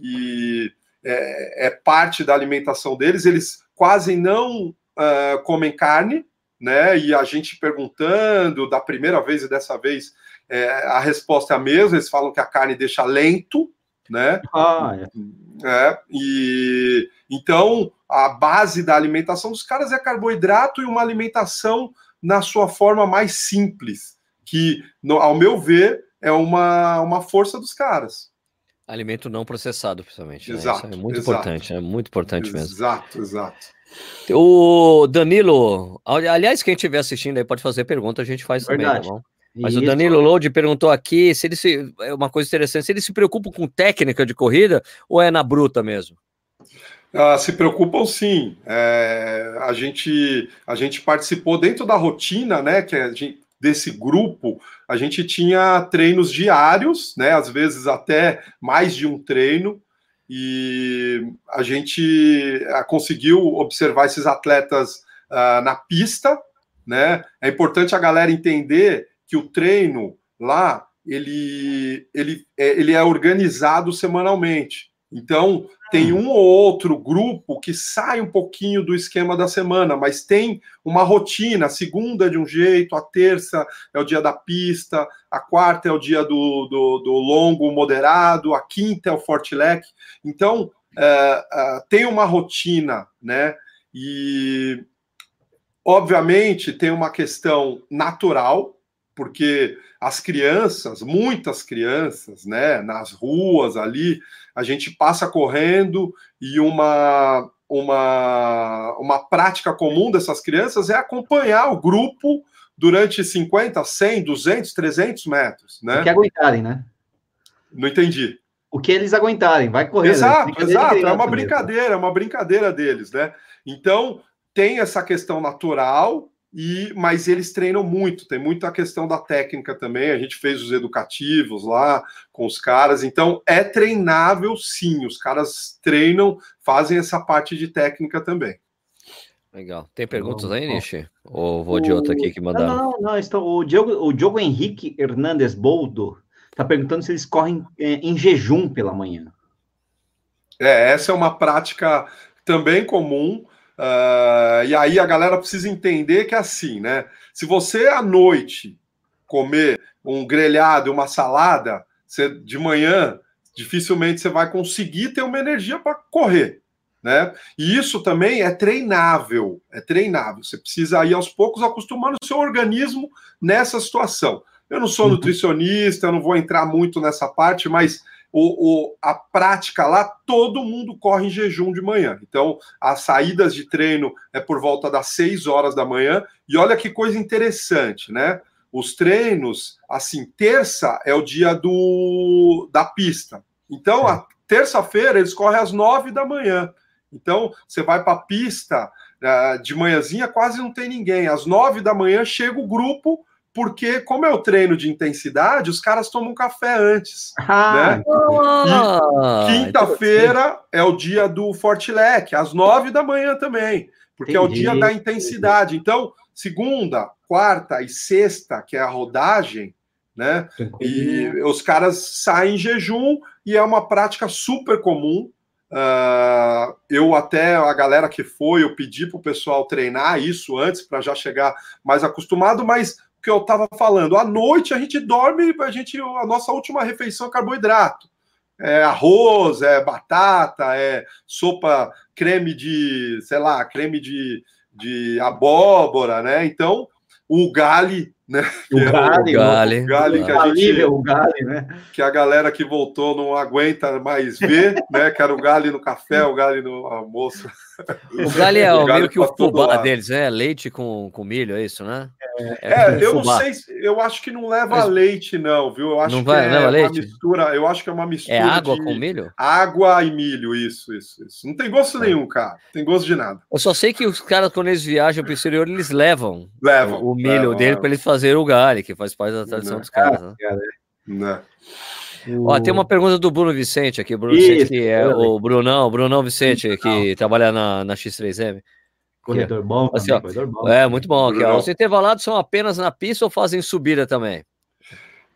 E é, é parte da alimentação deles. Eles quase não uh, comem carne, né? E a gente perguntando da primeira vez e dessa vez, é, a resposta é a mesma. Eles falam que a carne deixa lento, né? Ah, é. é. E então a base da alimentação dos caras é carboidrato e uma alimentação na sua forma mais simples, que, no, ao meu ver, é uma, uma força dos caras. Alimento não processado, principalmente. Exato. Né? é muito exato. importante, é muito importante mesmo. Exato, exato. O Danilo, aliás, quem estiver assistindo aí pode fazer pergunta, a gente faz Verdade. também, tá bom? Mas Isso. o Danilo Lode perguntou aqui se ele se. É uma coisa interessante, se ele se preocupa com técnica de corrida ou é na bruta mesmo? Ah, se preocupam sim. É, a, gente, a gente participou dentro da rotina, né? Que a gente, desse grupo, a gente tinha treinos diários, né? Às vezes até mais de um treino, e a gente ah, conseguiu observar esses atletas ah, na pista, né? É importante a galera entender que o treino lá ele, ele, é, ele é organizado semanalmente. Então, tem um ou outro grupo que sai um pouquinho do esquema da semana, mas tem uma rotina. A segunda é de um jeito, a terça é o dia da pista, a quarta é o dia do, do, do longo moderado, a quinta é o forte leque. Então, é, é, tem uma rotina, né? E, obviamente, tem uma questão natural, porque as crianças, muitas crianças, né, nas ruas ali, a gente passa correndo e uma, uma, uma prática comum dessas crianças é acompanhar o grupo durante 50, 100, 200, 300 metros, né? O que aguentarem, né? Não entendi. O que eles aguentarem, vai correr. Exato, exato, é uma brincadeira, é uma brincadeira deles, né? Então, tem essa questão natural, e mas eles treinam muito, tem muita questão da técnica também. A gente fez os educativos lá com os caras, então é treinável sim. Os caras treinam, fazem essa parte de técnica também. Legal. Tem perguntas aí, Nishi? Ou vou de outra aqui que mandaram? Não, não, não. Então, o, Diogo, o Diogo Henrique Hernandes Boldo está perguntando se eles correm é, em jejum pela manhã. É, essa é uma prática também comum. Uh, e aí a galera precisa entender que é assim, né? Se você à noite comer um grelhado e uma salada, você, de manhã dificilmente você vai conseguir ter uma energia para correr, né? E isso também é treinável, é treinável. Você precisa ir aos poucos acostumando o seu organismo nessa situação. Eu não sou Uhum. nutricionista, eu não vou entrar muito nessa parte, mas o, o, a prática lá, todo mundo corre em jejum de manhã. Então, as saídas de treino é por volta das 6 horas da manhã. E olha que coisa interessante, né? Os treinos, assim, terça é o dia do, da pista. Então, a terça-feira eles correm às 9 da manhã. Então, você vai para a pista uh, de manhãzinha, quase não tem ninguém. Às 9 da manhã chega o grupo porque, como é o treino de intensidade, os caras tomam café antes. Ah, né? Ah, Quinta-feira é o dia do Fortilec, às nove da manhã também, porque é o Entendi. dia da intensidade. Então, segunda, quarta e sexta, que é a rodagem, né? E os caras saem em jejum e é uma prática super comum. Uh, eu até a galera que foi, eu pedi para o pessoal treinar isso antes para já chegar mais acostumado, mas que eu estava falando, à noite a gente dorme, a gente a nossa última refeição é carboidrato. É arroz, é batata, é sopa, creme de, sei lá, creme de, de abóbora, né? Então, o gale, né? <laughs> O gale, o gale, o gale que a gente, o gale, né? que a galera que voltou não aguenta mais ver, <laughs> né? Que era o gale no café, o gale no almoço. O galho é <laughs> o galho meio que o todo fubá deles, né? Leite com, com milho, é isso, né? É, tipo eu não fubá. sei, se- eu acho que não leva Mas- leite, não, viu? Eu acho Não que vai- é leva uma leite? mistura, eu acho que é uma mistura É água com milho? água e milho, isso, isso, isso. Não tem gosto É. nenhum, cara. Não tem gosto de nada. Eu só sei que os caras, quando eles viajam para o exterior, eles levam Levam. o, milho levam, dele para eles fazerem o galho, que faz parte da tradição Não. dos caras. Né? né? Ó, tem uma pergunta do Bruno Vicente aqui, Bruno Isso, Vicente, que é o Brunão, o Brunão Vicente, que trabalha na, na X3M. Corredor bom, Assim, também, ó, corredor bom. É, muito bom. Aqui. Os intervalados são apenas na pista ou fazem subida também?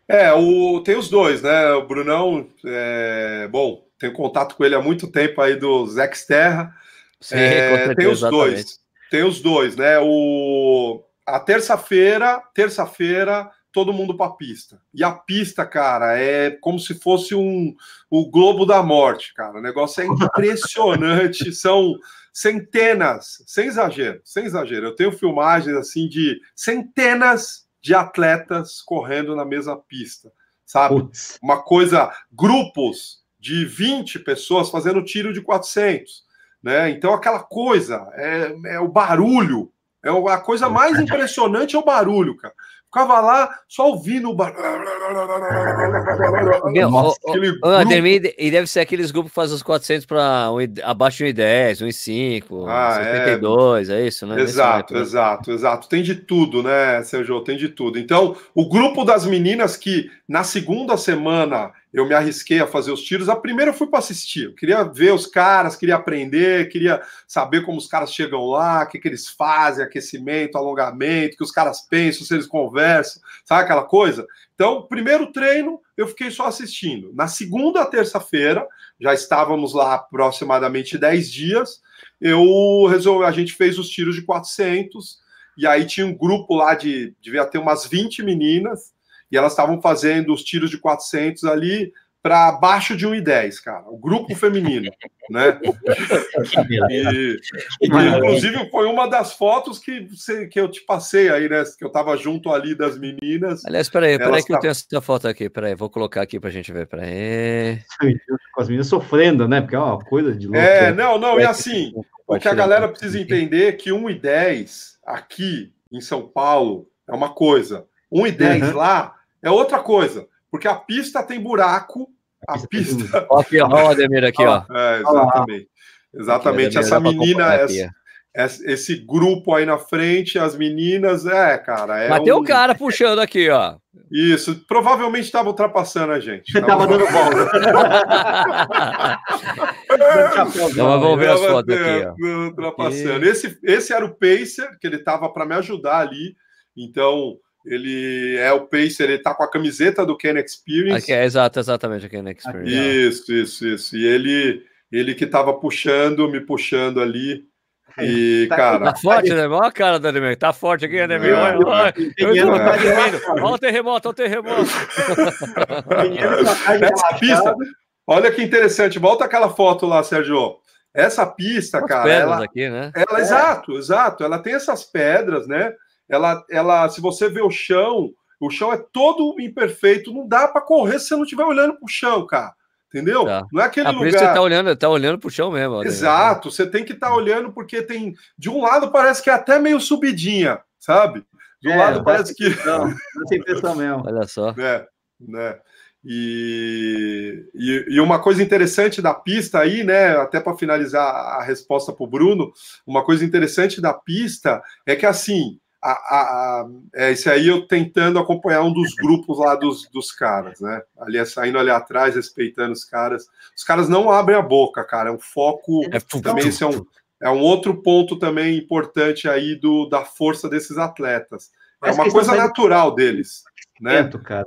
É, o, tem os dois, né? O Brunão, é, bom, tenho contato com ele há muito tempo aí do Zex Terra. Sim, É, tem os exatamente. dois. Tem os dois, né? O, a terça-feira, terça-feira, todo mundo para pista. E a pista, cara, é como se fosse um o globo da morte, cara. O negócio é impressionante. <laughs> São centenas, sem exagero, sem exagero. Eu tenho filmagens assim de centenas de atletas correndo na mesma pista, sabe? Putz. Uma coisa, grupos de 20 pessoas fazendo tiro de 400, né? Então aquela coisa, é, é o barulho, é a coisa mais impressionante é o barulho, cara. Ficava lá só ouvindo o barulho. Nossa, e deve ser aqueles grupos que fazem os 400 para um, abaixo de 1,10, 1,5, ah, 72, é... é isso, né? Exato, exato, exato. Tem de tudo, né, Sérgio? Tem de tudo. Então, o grupo das meninas que na segunda semana eu me arrisquei a fazer os tiros. A primeira eu fui para assistir, eu queria ver os caras, queria aprender, queria saber como os caras chegam lá, o que, que eles fazem, aquecimento, alongamento, que os caras pensam, se eles conversam, sabe aquela coisa? Então, primeiro treino, eu fiquei só assistindo. Na segunda, terça-feira, já estávamos lá aproximadamente 10 dias, eu resolvi, a gente fez os tiros de 400, e aí tinha um grupo lá de, devia ter umas 20 meninas, e elas estavam fazendo os tiros de 400 ali para abaixo de 1,10, cara. O grupo feminino, né? <laughs> E, e, inclusive foi uma das fotos que, que eu te passei aí, né? Que eu tava junto ali das meninas. Aliás, peraí, peraí que eu tenho essa foto aqui, peraí, vou colocar aqui pra gente ver, peraí. Com as meninas sofrendo, né? Porque é uma coisa de louco. É, não, não, e assim, o que a galera precisa entender é que 1,10 aqui em São Paulo é uma coisa, 1,10 uhum. lá é outra coisa, porque a pista tem buraco, a pista. <laughs> Ó, o Ademir aqui, ó. É, exatamente. Exatamente. Aqui, essa menina, essa, esse grupo aí na frente, as meninas, é, cara. É Mas um... tem um cara puxando aqui, ó. Isso, provavelmente estava ultrapassando a gente. Você estava dando bola. <laughs> Não, vamos ver as fotos aqui. Ó. Ultrapassando. Esse, esse era o Pacer, que ele estava para me ajudar ali. Então, ele é o Pacer, ele tá com a camiseta do Ken Experience. Aqui, é, exato, exatamente, a Ken Experience. Isso, isso, isso. E ele, ele que tava puxando, me puxando ali. E, <laughs> tá, cara. Tá forte, né? Olha a cara do Ademir. Tá forte aqui, Ademir. Olha, olha, olha o terremoto, olha o terremoto. Essa pista. Olha que interessante. Volta aquela foto lá, Sérgio. Essa pista, As cara. Ela, aqui, né? ela, é. Exato, exato. Ela tem essas pedras, né? Ela, ela, se você vê o chão, o chão é todo imperfeito, não dá para correr se você não estiver olhando para o chão, cara. Entendeu? Tá. Não é aquele ah, lugar. Você tá olhando, tá olhando pro chão mesmo. Exato, você tem que estar tá olhando porque tem. De um lado parece que é até meio subidinha, sabe? De um é, lado parece que. Não, não tem impressão mesmo. Olha só. É, né? E, e, e, uma coisa interessante da pista aí, né? Até para finalizar a resposta para o Bruno, uma coisa interessante da pista é que assim a, a, é esse aí eu tentando acompanhar um dos grupos lá dos, dos caras, né? Ali saindo ali atrás, respeitando os caras. Os caras não abrem a boca, cara. É um foco. É, também esse é um, é um outro ponto também importante aí do, da força desses atletas. É uma coisa natural deles, né? Cara,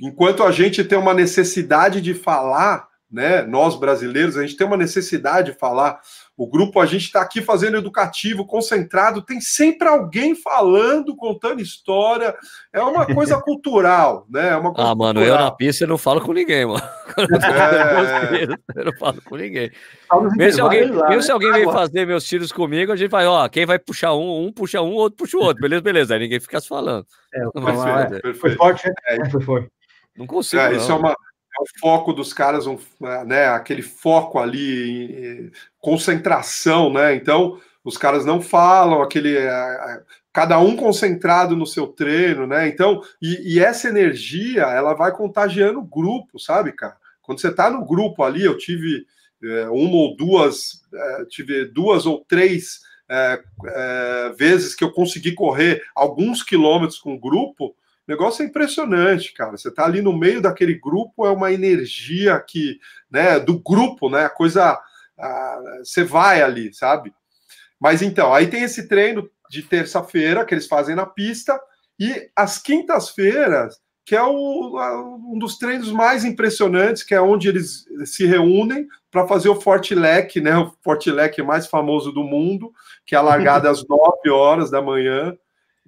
Enquanto a gente tem uma necessidade de falar, né? Nós brasileiros, a gente tem uma necessidade de falar o grupo, a gente está aqui fazendo educativo, concentrado, tem sempre alguém falando, contando história. É uma coisa <laughs> cultural, né? É uma coisa ah, mano, cultural. eu na pista não falo com ninguém, mano. <laughs> É... eu não falo com ninguém. Mesmo se alguém, lá, mesmo se alguém vem fazer meus tiros comigo, a gente vai, ó, quem vai puxar um, um puxa um, outro puxa o outro. Beleza, beleza. Aí ninguém fica se falando. É, perfeito, perfeito. Foi forte, né? é, foi forte. Não consigo. É, isso é uma o foco dos caras, um, né, aquele foco ali, concentração, né? Então, os caras não falam, aquele. cada um concentrado no seu treino, né? Então, e, e, essa energia, ela vai contagiando o grupo, sabe, cara? Quando você tá no grupo ali, eu tive é, uma ou duas, é, tive duas ou três é, é vezes que eu consegui correr alguns quilômetros com o grupo, o negócio é impressionante, cara. Você tá ali no meio daquele grupo, é uma energia que, né, do grupo, né? A coisa. A, você vai ali, sabe? Mas então, aí tem esse treino de terça-feira que eles fazem na pista, e as quintas-feiras, que é o, um dos treinos mais impressionantes, que é onde eles se reúnem para fazer o Fortilec, né? O Fortilec mais famoso do mundo, que é a largada às <laughs> 9 horas da manhã.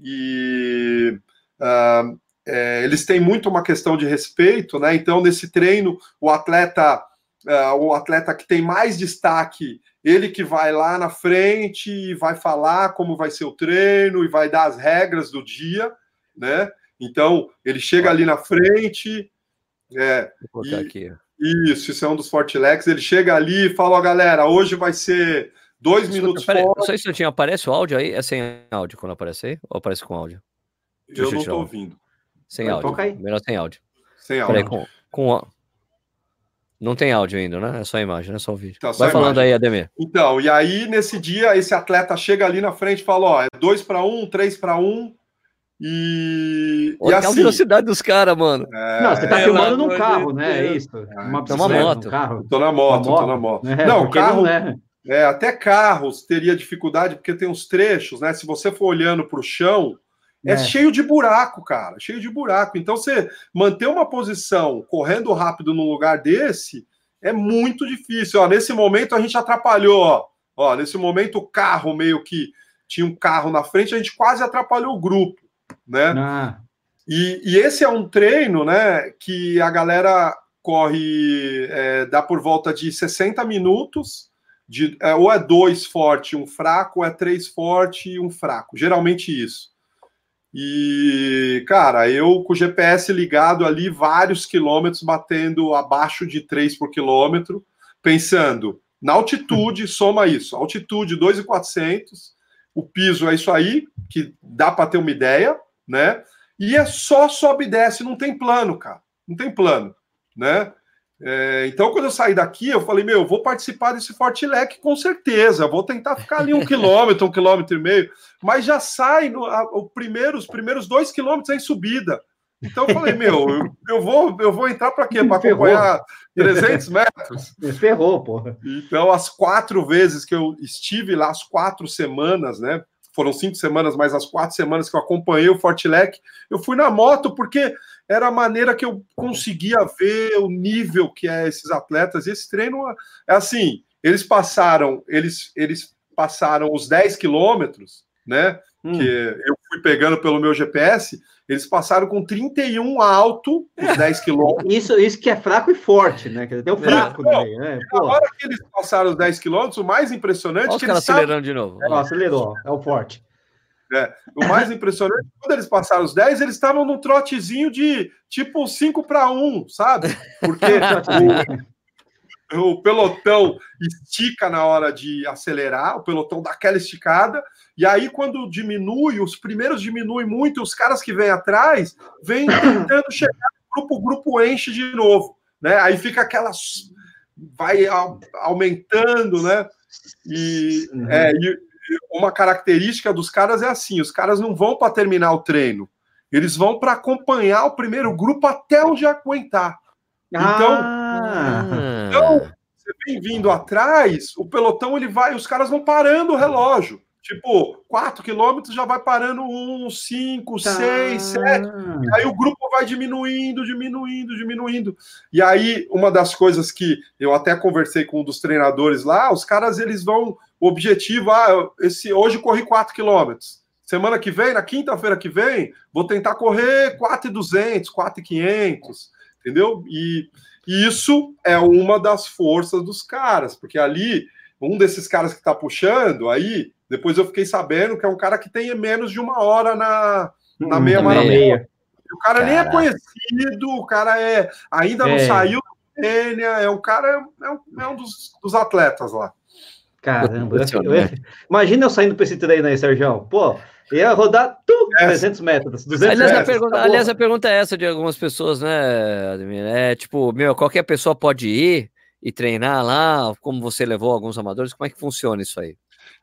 E Uh, é, eles têm muito uma questão de respeito, né? Então, nesse treino, o atleta, uh, o atleta que tem mais destaque, ele que vai lá na frente e vai falar como vai ser o treino e vai dar as regras do dia, né? Então, ele chega ali na frente. É, Vou colocar e, aqui. Isso, isso é um dos Fortilex. Ele chega ali e fala: ó, galera, hoje vai ser dois Escuta, minutos pera, Só um instantinho, aparece o áudio aí? É sem áudio quando aparece aí? Ou aparece com áudio? Deixa eu não estou ouvindo. Sem Vai, áudio. Melhor sem áudio. Sem áudio. Peraí, com, com, não tem áudio ainda, né? É só imagem, não é só o vídeo. Tá, Vai falando imagem. aí, Ademir. Então, e aí nesse dia, esse atleta chega ali na frente e fala: ó, é dois para um, três para um. E, Olha e assim, a velocidade dos caras, mano. É... Não, você tá é, filmando num carro, né? É isso. É. Uma, uma moto. Carro. Tô na moto, moto, tô na moto. É, não, carro. Não é. é. até carros teria dificuldade, porque tem uns trechos, né? Se você for olhando para o chão, é, é, cheio de buraco, cara, cheio de buraco. Então, você manter uma posição correndo rápido num lugar desse é muito difícil. Ó, nesse momento, a gente atrapalhou. Ó. ó, nesse momento, o carro meio que tinha um carro na frente, a gente quase atrapalhou o grupo, né? Ah. E, e, esse é um treino, né, que a galera corre, é, dá por volta de 60 minutos. De, é, ou é dois forte, um fraco, ou é três forte e um fraco. Geralmente isso. E, cara, eu com o GPS ligado ali, vários quilômetros, batendo abaixo de 3 por quilômetro, pensando na altitude, soma isso, altitude 2,400, o piso é isso aí, que dá para ter uma ideia, né? E é só sobe e desce, não tem plano, cara, não tem plano, né? É, então, quando eu saí daqui, eu falei, meu, vou participar desse Forte Leque com certeza. Vou tentar ficar ali um <laughs> quilômetro, um quilômetro e meio, mas já sai no, a, o primeiro, os primeiros dois quilômetros em subida. Então eu falei, meu, eu, eu vou, eu vou entrar para quê? Para acompanhar 300 metros? <laughs> Ferrou, porra. Então, as quatro vezes que eu estive lá, as quatro semanas, né? Foram cinco semanas, mas as quatro semanas que eu acompanhei o Fortilec, eu fui na moto, porque era a maneira que eu conseguia ver o nível que é esses atletas. E esse treino é assim: eles passaram, eles, eles passaram os 10 quilômetros, né? Hum. Que eu fui pegando pelo meu GPS, eles passaram com 31 alto os 10 quilômetros. Isso, isso que é fraco e forte, né? Tem o fraco é, também, né? Na hora que eles passaram os 10 quilômetros, o mais impressionante. Olha é que eles acelerando de novo. É, acelerou, é o forte. É, o mais <laughs> impressionante, quando eles passaram os 10, eles estavam num trotezinho de tipo 5 para 1, sabe? Porque <laughs> o, o, pelotão estica na hora de acelerar, o pelotão dá aquela esticada, e aí quando diminui, os primeiros diminuem muito, os caras que vêm atrás vêm tentando chegar no grupo, o grupo enche de novo, né? Aí fica aquela. vai aumentando, né? E, uhum. é, e uma característica dos caras é assim: os caras não vão para terminar o treino, eles vão para acompanhar o primeiro grupo até onde aguentar. Então, ah. então você vem vindo atrás, o pelotão ele vai, os caras vão parando o relógio. Tipo, 4 quilômetros já vai parando 1, 5, 6, 7. Aí o grupo vai diminuindo, diminuindo, diminuindo. E aí, uma das coisas que eu até conversei com um dos treinadores lá, os caras eles vão. O objetivo, ah, esse, hoje corri 4 quilômetros. Semana que vem, na quinta-feira que vem, vou tentar correr 4,200, 4,500, entendeu? E, e isso é uma das forças dos caras, porque ali, um desses caras que está puxando, aí depois eu fiquei sabendo que é um cara que tem menos de uma hora na, na hum, meia maratona. O cara nem é conhecido, o cara é ainda é. não saiu do Quênia, é um cara, é um, é um dos, dos atletas lá. Caramba, eu, eu, imagina eu saindo para esse treino aí, Sérgio. Pô, ia rodar tudo, 300 metros, 200 aliás, metros. A pergunta, tá aliás, a pergunta é essa de algumas pessoas, né, Ademir? É tipo, meu, qualquer pessoa pode ir e treinar lá, como você levou alguns amadores, como é que funciona isso aí?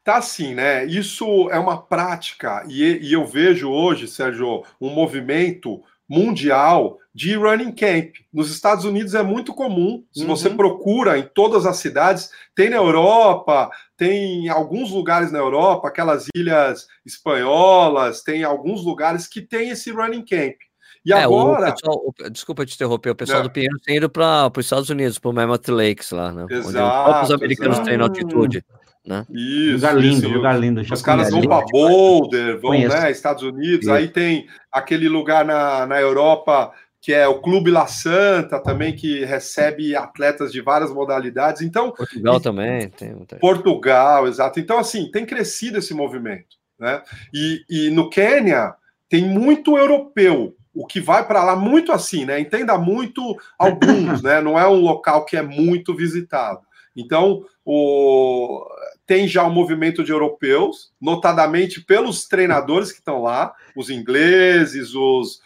Tá assim, né? Isso é uma prática, e, e eu vejo hoje, Sérgio, um movimento mundial de running camp. Nos Estados Unidos é muito comum. Se uhum. você procura em todas as cidades, tem na Europa, tem em alguns lugares na Europa, aquelas ilhas espanholas, tem alguns lugares que tem esse running camp. E é, agora. O pessoal, o, desculpa te interromper, o pessoal é. do Pinheiro tem ido para os Estados Unidos, para o Mammoth Lakes lá, né? Exato, onde os próprios americanos exato. treinam altitude. Né? Isso, lugar lindo, isso. lugar lindo. Os caras vão para Boulder, vão, Conheço. né, Estados Unidos, isso. aí tem aquele lugar na, na Europa que é o Clube La Santa também, que recebe atletas de várias modalidades. Então, Portugal e, também tem. Portugal, exato. Então, assim, tem crescido esse movimento. Né? E, e no Quênia, tem muito europeu, o que vai para lá muito assim, né? Entenda muito alguns, né? Não é um local que é muito visitado. Então, o... tem já um movimento de europeus, notadamente pelos treinadores que estão lá, os ingleses, os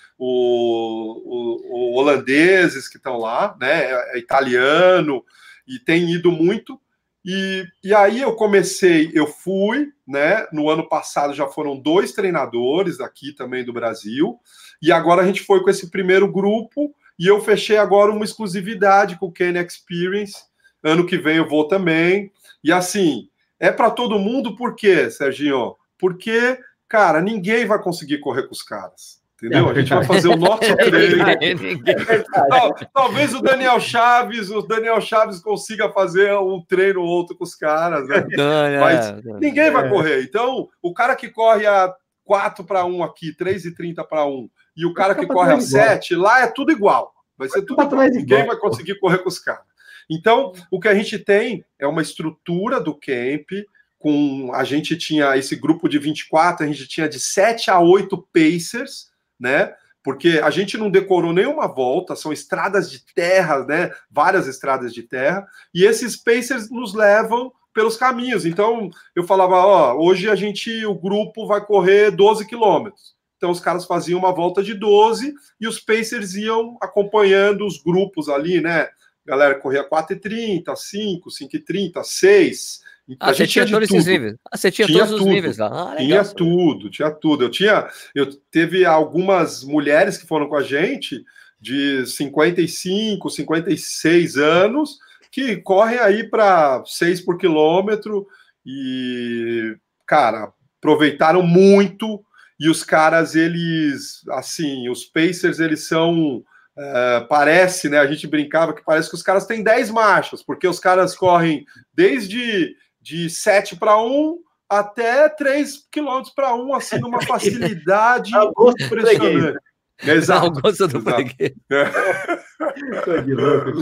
holandeses que estão lá, né? É italiano, e tem ido muito. E, e aí eu comecei, eu fui, né? No ano passado já foram dois treinadores aqui também do Brasil, e agora a gente foi com esse primeiro grupo, e eu fechei agora uma exclusividade com o Ken Experience. Ano que vem eu vou também. E assim, é para todo mundo, por quê, Serginho? Porque, cara, ninguém vai conseguir correr com os caras. Entendeu? A gente vai fazer o nosso <laughs> treino. talvez o Daniel Chaves, o Daniel Chaves consiga fazer um treino ou outro com os caras, né? <laughs> Não, Mas é, ninguém vai é. correr. Então, o cara que corre a 4 para 1 aqui, 3 e 30 para 1, e o cara que corre a 7, lá é tudo igual. Vai ser tudo igual. Ninguém vai conseguir correr com os caras. Então, o que a gente tem é uma estrutura do camp, com a gente tinha esse grupo de 24, a gente tinha de 7 a 8 pacers, né? Porque a gente não decorou nenhuma volta, são estradas de terra, né? Várias estradas de terra, e esses pacers nos levam pelos caminhos. Então, eu falava, ó, hoje a gente, o grupo vai correr 12 quilômetros. Então, os caras faziam uma volta de 12 e os pacers iam acompanhando os grupos ali, né? A galera corria 4,30, 5, 5,30, 6. Ah, você tinha, todos esses níveis. Ah, você tinha, tinha todos tudo. os níveis lá. Ah, tinha tudo, tinha tudo. Eu tinha, eu teve algumas mulheres que foram com a gente de 55, 56 anos que correm aí para 6 por quilômetro e, cara, aproveitaram muito. E os caras, eles, assim, os Pacers, eles são. Uh, parece, né? A gente brincava que parece que os caras têm 10 marchas, porque os caras correm desde de 7 para 1 até 3 km para 1, assim, numa <laughs> facilidade impressionante. Exato. Não, gosta do freguês.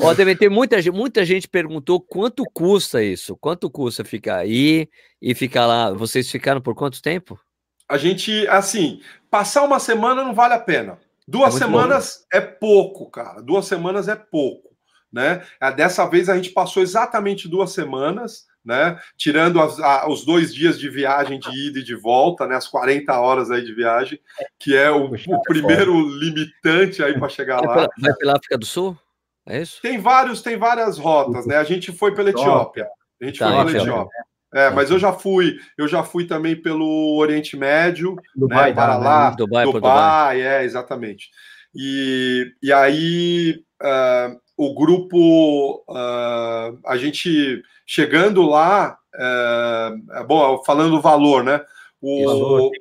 Ó, deve ter muita, muita gente perguntou quanto custa isso? Quanto custa ficar aí e ficar lá? Vocês ficaram por quanto tempo? A gente, assim, passar uma semana não vale a pena. Duas é semanas bom. é pouco, cara. Duas semanas é pouco, né? Dessa vez a gente passou exatamente duas semanas né? Tirando as, a, os dois dias de viagem de ida e de volta, né? As 40 horas aí de viagem, que é o, o primeiro limitante aí para chegar lá. vai pela África do Sul? É isso? Tem vários, tem várias rotas, né? A gente foi pela Etiópia. A gente tá, foi pela Etiópia. É, mas eu já fui, eu já fui também pelo Oriente Médio, Dubai, né, para lá, Dubai, Dubai, Dubai, é, exatamente. E, e aí uh, o grupo, uh, a gente chegando lá, é, bom, falando do valor, né? O, valor, né?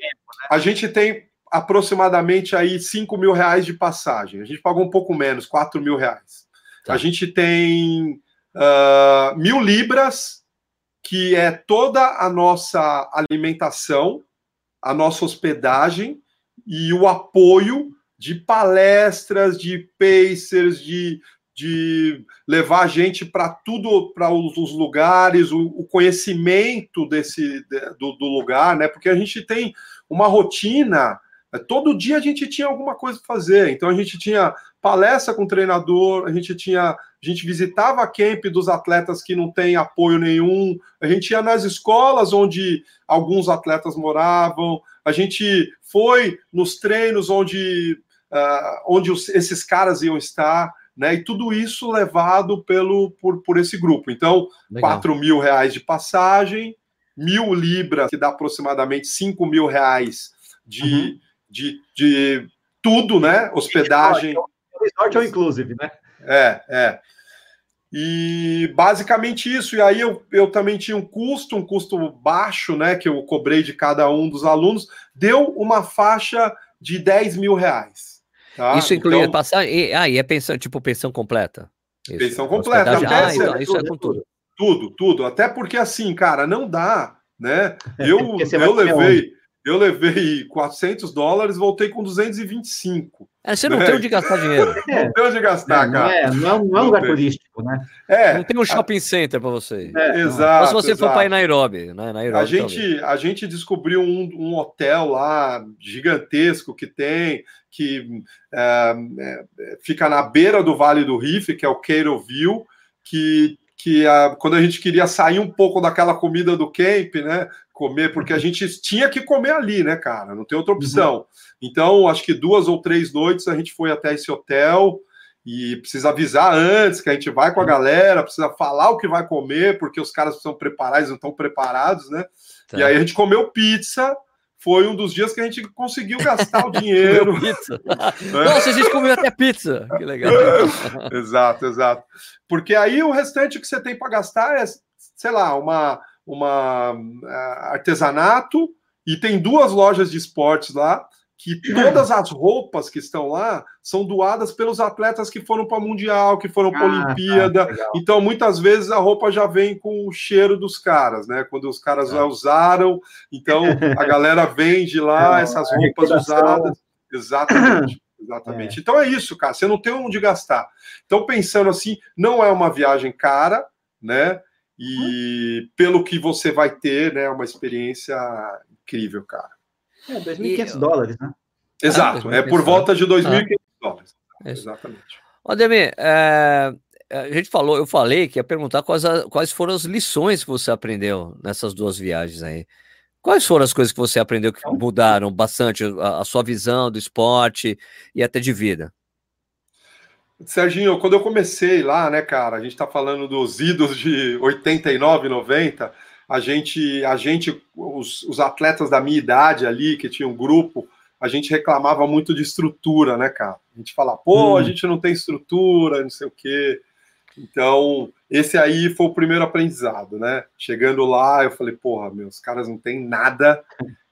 A gente tem aproximadamente aí 5 mil reais de passagem. A gente pagou um pouco menos, 4 mil reais. Tá. A gente tem uh, mil libras, que é toda a nossa alimentação, a nossa hospedagem e o apoio de palestras, de pacers, de de levar a gente para tudo, para os, lugares, o, o conhecimento desse do, do, lugar, né? Porque a gente tem uma rotina. Né? Todo dia a gente tinha alguma coisa para fazer. Então a gente tinha palestra com o treinador, a gente tinha, a gente visitava a camp dos atletas que não tem apoio nenhum, a gente ia nas escolas onde alguns atletas moravam, a gente foi nos treinos onde, uh, onde os, esses caras iam estar né? E tudo isso levado pelo por, por esse grupo. Então, Legal. 4 mil reais de passagem, mil libras, que dá aproximadamente 5 mil reais de, uhum. de, de tudo, né? Hospedagem. Resort ou inclusive, né? É, é. E basicamente isso. E aí eu, eu também tinha um custo, um custo baixo, né? Que eu cobrei de cada um dos alunos, deu uma faixa de 10 mil reais. Tá? Isso inclui então, passagem? E, ah, e é pensão, tipo pensão completa? Isso. Pensão completa. Ah, então, isso é com tudo. Tudo, tudo. Até porque assim, cara, não dá, né? Eu, eu levei, eu levei 400 dólares, voltei com 225. É, você não né? tem onde gastar dinheiro. É. <laughs> Não tem onde gastar, não, cara. Não é, não é, não é um lugar turístico, né? É, não tem um shopping center para você. É, exato. Mas se você exato. for para ir Nairobi, né? Nairobi a, gente, a gente descobriu um, um, hotel lá gigantesco que tem, que é, é, fica na beira do Vale do Rift, que é o Cairo View, que que a, quando a gente queria sair um pouco daquela comida do camp, né? Comer, porque a gente tinha que comer ali, né, cara? Não tem outra uhum. opção. Uhum. Então, acho que duas ou três noites a gente foi até esse hotel e precisa avisar antes que a gente vai com a uhum. galera, precisa falar o que vai comer, porque os caras precisam preparar, eles não estão preparados, né? Tá. E aí a gente comeu pizza foi um dos dias que a gente conseguiu gastar o <laughs> dinheiro. pizza. <laughs> É. Nossa, a gente comeu até pizza. Que legal. <laughs> exato, exato. Porque aí o restante que você tem para gastar é, sei lá, uma, uma uh, artesanato e tem duas lojas de esportes lá que todas as roupas que estão lá são doadas pelos atletas que foram para Mundial, que foram para a ah, tá, Olimpíada. Tá, então, muitas vezes a roupa já vem com o cheiro dos caras, né? Quando os caras é. já usaram, então a galera vende lá <laughs> é, essas roupas usadas. Exatamente. Exatamente. É. Então é isso, cara. Você não tem onde gastar. Então, pensando assim, não é uma viagem cara, né? E hum. pelo que você vai ter, né? É uma experiência incrível, cara. É, 2.500 dólares, né? Exato, ah, é por volta de 2.500 ah. dólares. É Exatamente. Ademir, é, a gente falou, eu falei que ia perguntar quais, a, quais foram as lições que você aprendeu nessas duas viagens aí. Quais foram as coisas que você aprendeu que mudaram bastante a, a sua visão do esporte e até de vida? Serginho, quando eu comecei lá, né, cara, a gente tá falando dos idos de 89, 90, a gente, a gente os, os atletas da minha idade ali, que tinha um grupo, a gente reclamava muito de estrutura, né, cara? A gente fala, pô, hum. a gente não tem estrutura, não sei o quê. Então, esse aí foi o primeiro aprendizado, né? Chegando lá, eu falei, porra, meus caras não têm nada.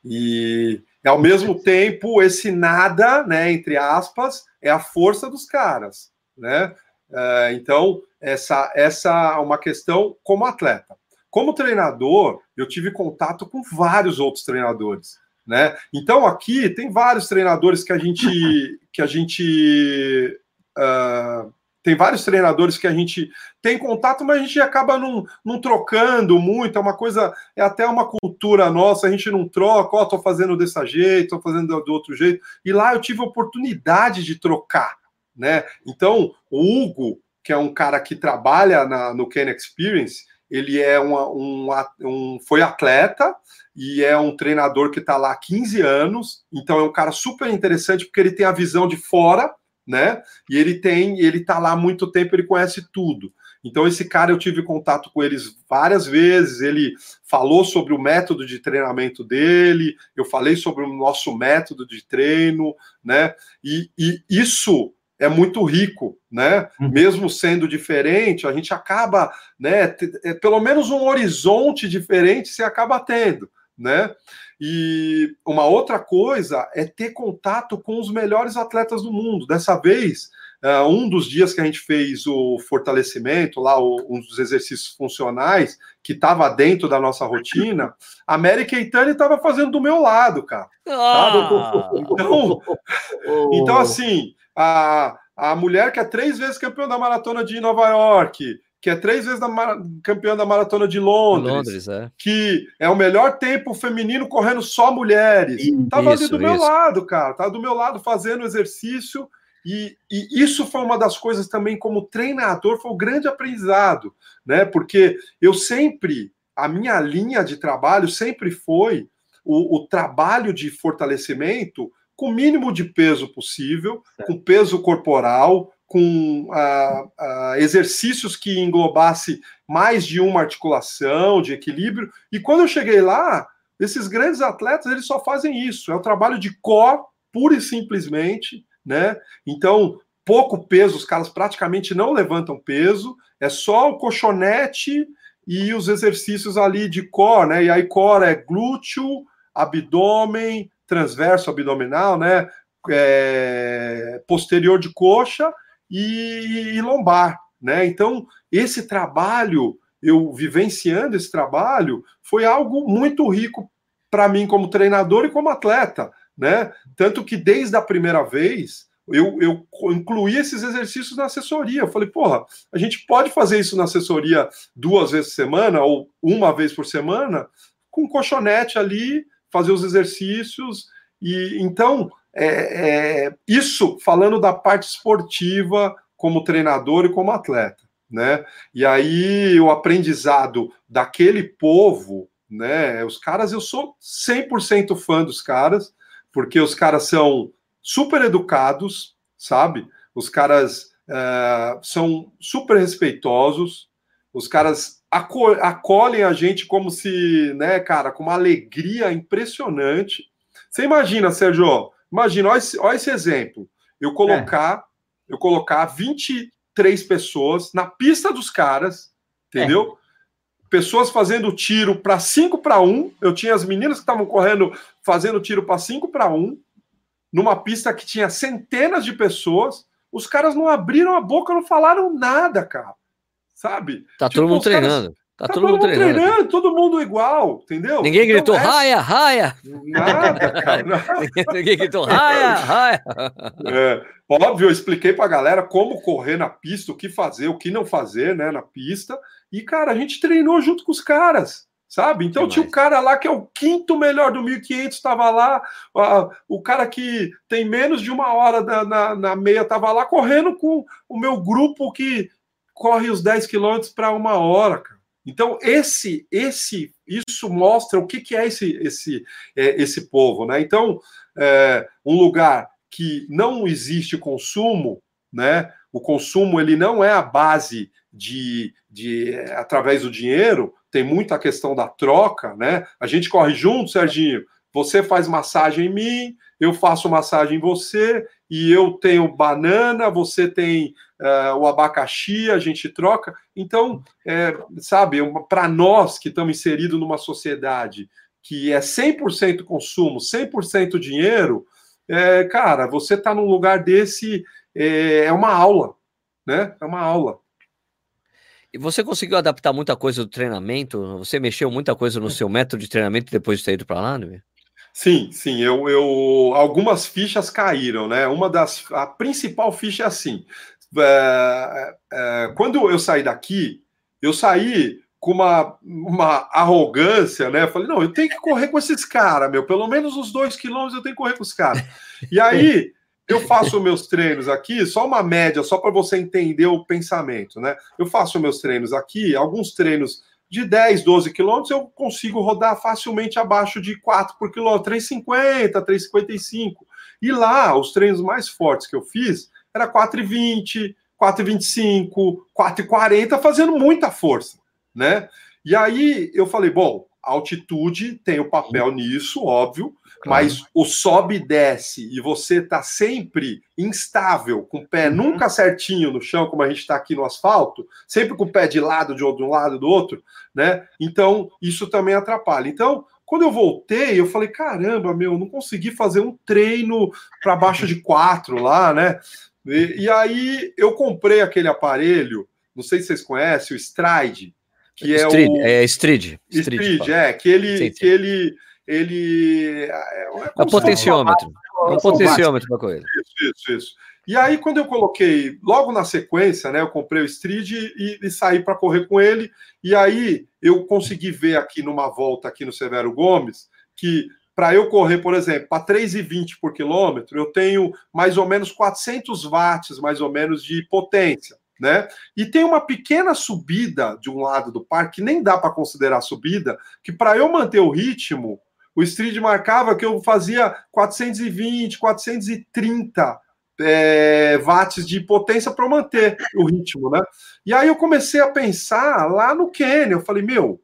E ao mesmo tempo, esse nada, né, entre aspas, é a força dos caras, né? Uh, então, essa, essa é uma questão como atleta. Como treinador, eu tive contato com vários outros treinadores, né? Então aqui tem vários treinadores que a gente <laughs> que a gente uh, tem vários treinadores que a gente tem contato, mas a gente acaba não, não trocando muito. É uma coisa, é até uma cultura nossa, a gente não troca, ó, oh, tô fazendo desse jeito, tô fazendo do outro jeito. E lá eu tive oportunidade de trocar, né? Então, o Hugo, que é um cara que trabalha na, no Ken Experience, ele é uma, um, um, foi atleta e é um treinador que está lá há 15 anos, então é um cara super interessante porque ele tem a visão de fora, né? E ele tem, ele está lá há muito tempo, ele conhece tudo. Então esse cara eu tive contato com eles várias vezes, ele falou sobre o método de treinamento dele, eu falei sobre o nosso método de treino, né? E, e isso é muito rico, né? Uhum. Mesmo sendo diferente, a gente acaba, né? É, pelo menos um horizonte diferente se acaba tendo, né? E uma outra coisa é ter contato com os melhores atletas do mundo. Dessa vez, uh, um dos dias que a gente fez o fortalecimento, lá o, um dos exercícios funcionais, que estava dentro da nossa rotina, a Mary Keitani estava fazendo do meu lado, cara. Ah. <laughs> Então, então, assim, a, a mulher que é três vezes campeã da maratona de Nova York, que é três vezes da campeã da maratona de Londres, Londres é. que é o melhor tempo feminino correndo só mulheres. Tava isso, ali do meu lado, cara. Tava do meu lado fazendo exercício. E, e, isso foi uma das coisas também, como treinador, foi o um grande aprendizado, né? Porque eu sempre, a minha linha de trabalho sempre foi o, o trabalho de fortalecimento com o mínimo de peso possível, certo. com peso corporal, com uh, uh, exercícios que englobasse mais de uma articulação, de equilíbrio. E quando eu cheguei lá, esses grandes atletas eles só fazem isso. É o trabalho de core, pura e simplesmente, né? Então, pouco peso, os caras praticamente não levantam peso, é só o colchonete e os exercícios ali de core, né? E aí core é glúteo, abdômen, transverso abdominal, né? É, posterior de coxa e, e lombar, né? Então, esse trabalho, eu vivenciando esse trabalho, foi algo muito rico para mim como treinador e como atleta, né? Tanto que desde a primeira vez eu, eu incluí esses exercícios na assessoria. Eu falei, porra, a gente pode fazer isso na assessoria duas vezes por semana ou uma vez por semana, com colchonete ali, fazer os exercícios. E então, é, é, isso falando da parte esportiva como treinador e como atleta, né? E aí o aprendizado daquele povo, né? Os caras, eu sou 100% fã dos caras, porque os caras são super educados, sabe? Os caras uh, são super respeitosos, os caras acolhem a gente como se, né, cara, com uma alegria impressionante. Você imagina, Sérgio, imagina, olha esse, olha esse exemplo. Eu colocar, é. eu colocar 23 pessoas na pista dos caras, entendeu? É pessoas fazendo tiro para 5 para 1. Eu tinha as meninas que estavam correndo fazendo tiro para 5 para 1 numa pista que tinha centenas de pessoas, os caras não abriram a boca, não falaram nada, cara. Sabe? Tá tipo, todo mundo treinando. Caras... Tá, tá, todo, mundo treinando, treinando todo mundo igual, entendeu? Ninguém então, gritou é... raia, raia. Nada, cara. Nada. <laughs> Ninguém gritou raia, raia. <laughs> É, óbvio, eu expliquei pra galera como correr na pista, o que fazer, o que não fazer, né, na pista. E, cara, a gente treinou junto com os caras sabe? Então tinha o cara lá que é o quinto melhor do 1500, estava lá, uh, o cara que tem menos de uma hora na, na, na meia estava lá correndo com o meu grupo que corre os 10 quilômetros para uma hora, cara. Então esse, esse, isso mostra o que, que é esse, esse, é, esse povo, né? Então é, um lugar que não existe consumo, né? O consumo ele não é a base de, de através do dinheiro, tem muita questão da troca, né? A gente corre junto, Serginho. Você faz massagem em mim, eu faço massagem em você, e eu tenho banana, você tem uh, o abacaxi, a gente troca. Então, é, sabe, para nós que estamos inseridos numa sociedade que é 100% consumo, 100% dinheiro, é, cara, você está num lugar desse, é, é uma aula, né? É uma aula. E você conseguiu adaptar muita coisa do treinamento? Você mexeu muita coisa no seu método de treinamento depois de ter ido para lá? Sim, sim. Eu, eu, algumas fichas caíram, né? Uma das, a principal ficha é assim. É, é, quando eu saí daqui, eu saí com uma, uma arrogância, né? falei, não, eu tenho que correr com esses caras, meu. Pelo menos uns dois quilômetros eu tenho que correr com os caras. E aí eu faço meus treinos aqui, só uma média, só para você entender o pensamento, né? Eu faço meus treinos aqui, alguns treinos de 10, 12 quilômetros, eu consigo rodar facilmente abaixo de 4 por quilômetro, 3,50, 3,55. E lá, os treinos mais fortes que eu fiz era 4,20, 4,25, 4,40, fazendo muita força, né? E aí eu falei, bom, altitude tem o papel nisso, óbvio, mas o sobe e desce e você tá sempre instável, com o pé uhum. nunca certinho no chão, como a gente está aqui no asfalto, sempre com o pé de lado, de um lado do outro, né? Então, isso também atrapalha. Então, quando eu voltei, eu falei: caramba, meu, não consegui fazer um treino para baixo de quatro lá, né? E, e, aí eu comprei aquele aparelho, não sei se vocês conhecem, o Stride, que é Stride, o. É Stride. Stride, Stride é, que ele. Sim, sim. Que ele ele. É, é, é um potenciômetro. É um potenciômetro para coisa. Isso, isso, isso. E aí, quando eu coloquei, logo na sequência, né, eu comprei o Street e, e saí para correr com ele. E aí, eu consegui ver aqui numa volta aqui no Severo Gomes que para eu correr, por exemplo, para 3,20 por quilômetro, eu tenho mais ou menos 400 watts, mais ou menos, de potência. Né? E tem uma pequena subida de um lado do parque, que nem dá para considerar subida, que para eu manter o ritmo, o Street marcava que eu fazia 420, 430 é, watts de potência para manter o ritmo, né? E aí eu comecei a pensar lá no Quênia. Eu falei, meu,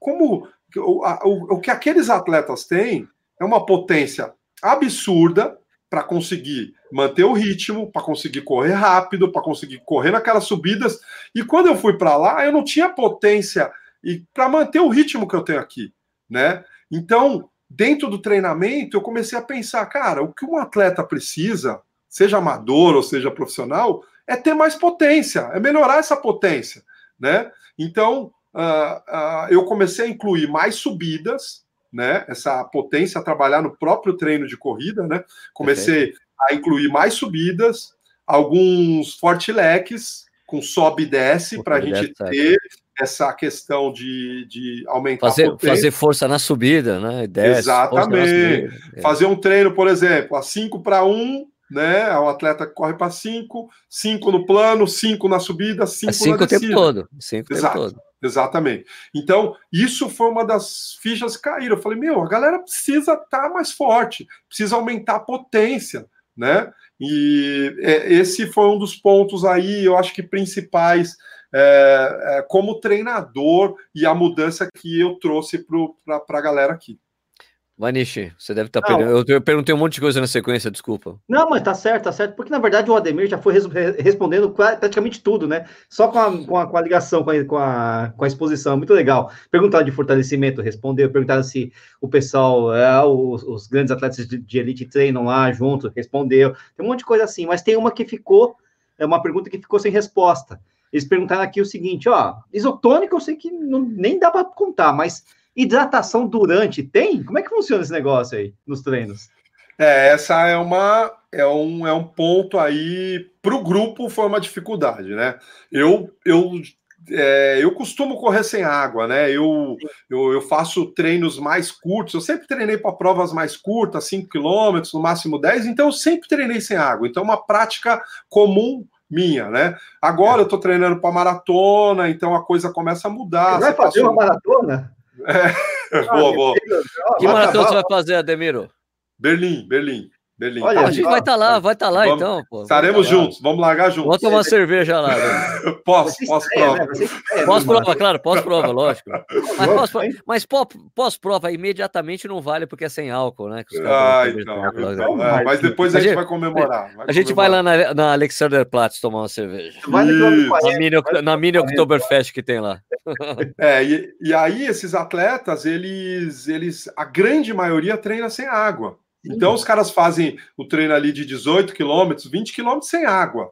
como o, o, o que aqueles atletas têm é uma potência absurda para conseguir manter o ritmo, para conseguir correr rápido, para conseguir correr naquelas subidas. E quando eu fui para lá, eu não tinha potência e para manter o ritmo que eu tenho aqui, né? Então, dentro do treinamento, eu comecei a pensar, cara, o que um atleta precisa, seja amador ou seja profissional, é ter mais potência, é melhorar essa potência, né? Então, uh, uh, eu comecei a incluir mais subidas, né, essa potência trabalhar no próprio treino de corrida, né? Comecei a incluir mais subidas, alguns fortileques com sobe e desce para a gente ter essa questão de, de aumentar fazer, fazer força na subida, né? Desce, Exatamente. É. Fazer um treino, por exemplo, a 5 para 1, né? O atleta corre para 5, 5 no plano, 5 na subida, 5 é na descida. o tempo todo. Cinco Exato. Tempo todo. Exatamente. Então, isso foi uma das fichas que caíram. Eu falei, meu, a galera precisa estar tá mais forte, precisa aumentar a potência, né? E é, esse foi um dos pontos aí, eu acho que principais é, é, como treinador e a mudança que eu trouxe para a galera aqui. Vanishi, você deve estar tá. Eu perguntei um monte de coisa na sequência, desculpa. Não, mas tá certo, tá certo. Porque na verdade o Ademir já foi respondendo praticamente tudo, né? Só com a, com a, com a ligação, com a, com a, com, a, exposição. Muito legal. Perguntaram de fortalecimento, respondeu. Perguntaram se o pessoal, é, os, os, grandes atletas de, de, elite treinam lá junto, respondeu. Tem um monte de coisa assim, mas tem uma que ficou, é uma pergunta que ficou sem resposta. Eles perguntaram aqui o seguinte: ó, isotônico eu sei que não, nem dá para contar, mas hidratação durante tem? Como é que funciona esse negócio aí nos treinos? É, essa é uma é um, é um ponto aí para o grupo foi uma dificuldade, né? Eu eu é, eu costumo correr sem água, né? Eu, eu, eu faço treinos mais curtos. Eu sempre treinei para provas mais curtas, 5 km, no máximo 10, então eu sempre treinei sem água. Então, é uma prática comum minha, né? Agora é. eu estou treinando para maratona, então a coisa começa a mudar. Você vai fazer uma maratona? É, boa, boa. Que maratona você vai fazer, Ademiro? Berlim, Berlim. Berlim. Olha, a gente vai estar tá lá, vai estar tá lá vamos, então. Pô. Estaremos tá juntos, vamos largar juntos. Vamos tomar cerveja lá. Né? <laughs> posso, posso prova. É, posso prova, claro, posso prova, lógico. <laughs> Mas, posso, mas posso prova imediatamente não vale porque é sem álcool, né? Ah, então, então é, mas depois a, a gente vai comemorar. Vai a gente vai lá na, na Alexanderplatz tomar uma cerveja. Vai na mini, na mini Oktoberfest que tem lá. <laughs> É, e, e aí esses atletas, eles, eles, a grande maioria treina sem água. Então os caras fazem o treino ali de 18 quilômetros, 20 quilômetros sem água,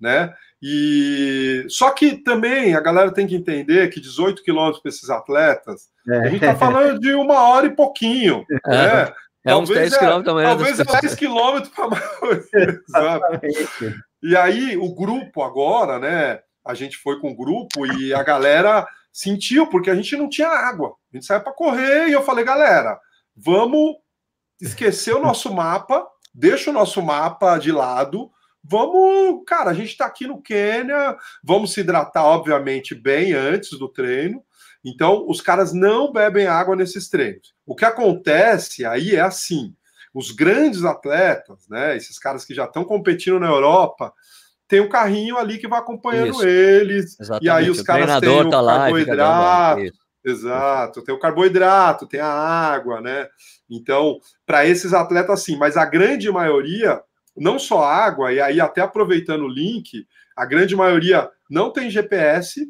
né? E só que também a galera tem que entender que 18 quilômetros para esses atletas, é. a gente está falando de uma hora e pouquinho, é. né? É uns 10 é, quilômetros também. Talvez é 10 quilômetros para <laughs> E aí, o grupo agora, né? A gente foi com o grupo e a galera sentiu, porque a gente não tinha água. A gente saiu para correr e eu falei, galera, vamos esquecer o nosso mapa, deixa o nosso mapa de lado. Vamos, cara, a gente está aqui no Quênia, vamos se hidratar, obviamente, bem antes do treino. Então, os caras não bebem água nesses treinos. O que acontece aí é assim: os grandes atletas, né, esses caras que já estão competindo na Europa, tem um carrinho ali que vai acompanhando Isso. eles. Exatamente. E aí os o caras têm o tá carboidrato. Exato, tem o carboidrato, tem a água, né? Então, para esses atletas, sim, mas a grande maioria, não só água, e aí até aproveitando o link, a grande maioria não tem GPS.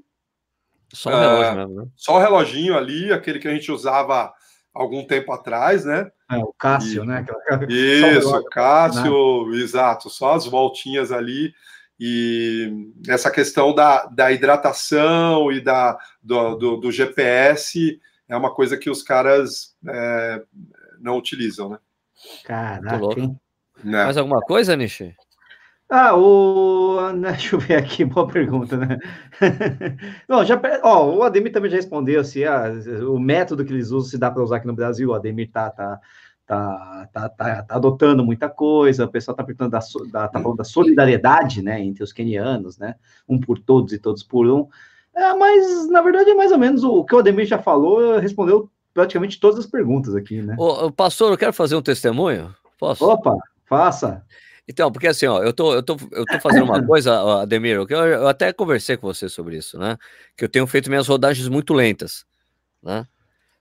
Só o relógio uh, mesmo, né? Só o reloginho ali, aquele que a gente usava algum tempo atrás, né? É, o Cássio, e, né? Isso, o Cássio, né? exato, só as voltinhas ali. E essa questão da, da hidratação e da, do, do, do GPS é uma coisa que os caras é, não utilizam, né? Caraca, hein? Né? Mais alguma coisa, Nishi? Ah, o. Né, <laughs> deixa eu ver aqui, boa pergunta, né? <laughs> Bom, já, ó, o Ademir também já respondeu se ah, o método que eles usam se dá para usar aqui no Brasil. O Ademir tá, tá, tá, tá, tá, tá adotando muita coisa, o pessoal tá, perguntando da, da, tá falando da solidariedade, né, entre os quenianos, né, um por todos e todos por um, é, mas na verdade é mais ou menos o que o Ademir já falou, respondeu praticamente todas as perguntas aqui, né. Ô, pastor, eu quero fazer um testemunho, posso? Opa, faça. Então, porque assim, ó, eu tô, eu tô, eu tô fazendo uma <coughs> coisa, Ademir, que eu, eu até conversei com você sobre isso, né, que eu tenho feito minhas rodagens muito lentas, né,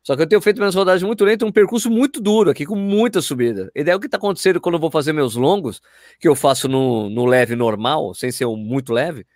só que eu tenho feito minhas rodagens muito lentas, um percurso muito duro aqui, com muita subida. E daí o que está acontecendo quando eu vou fazer meus longos, que eu faço no, no leve normal, sem ser um muito leve,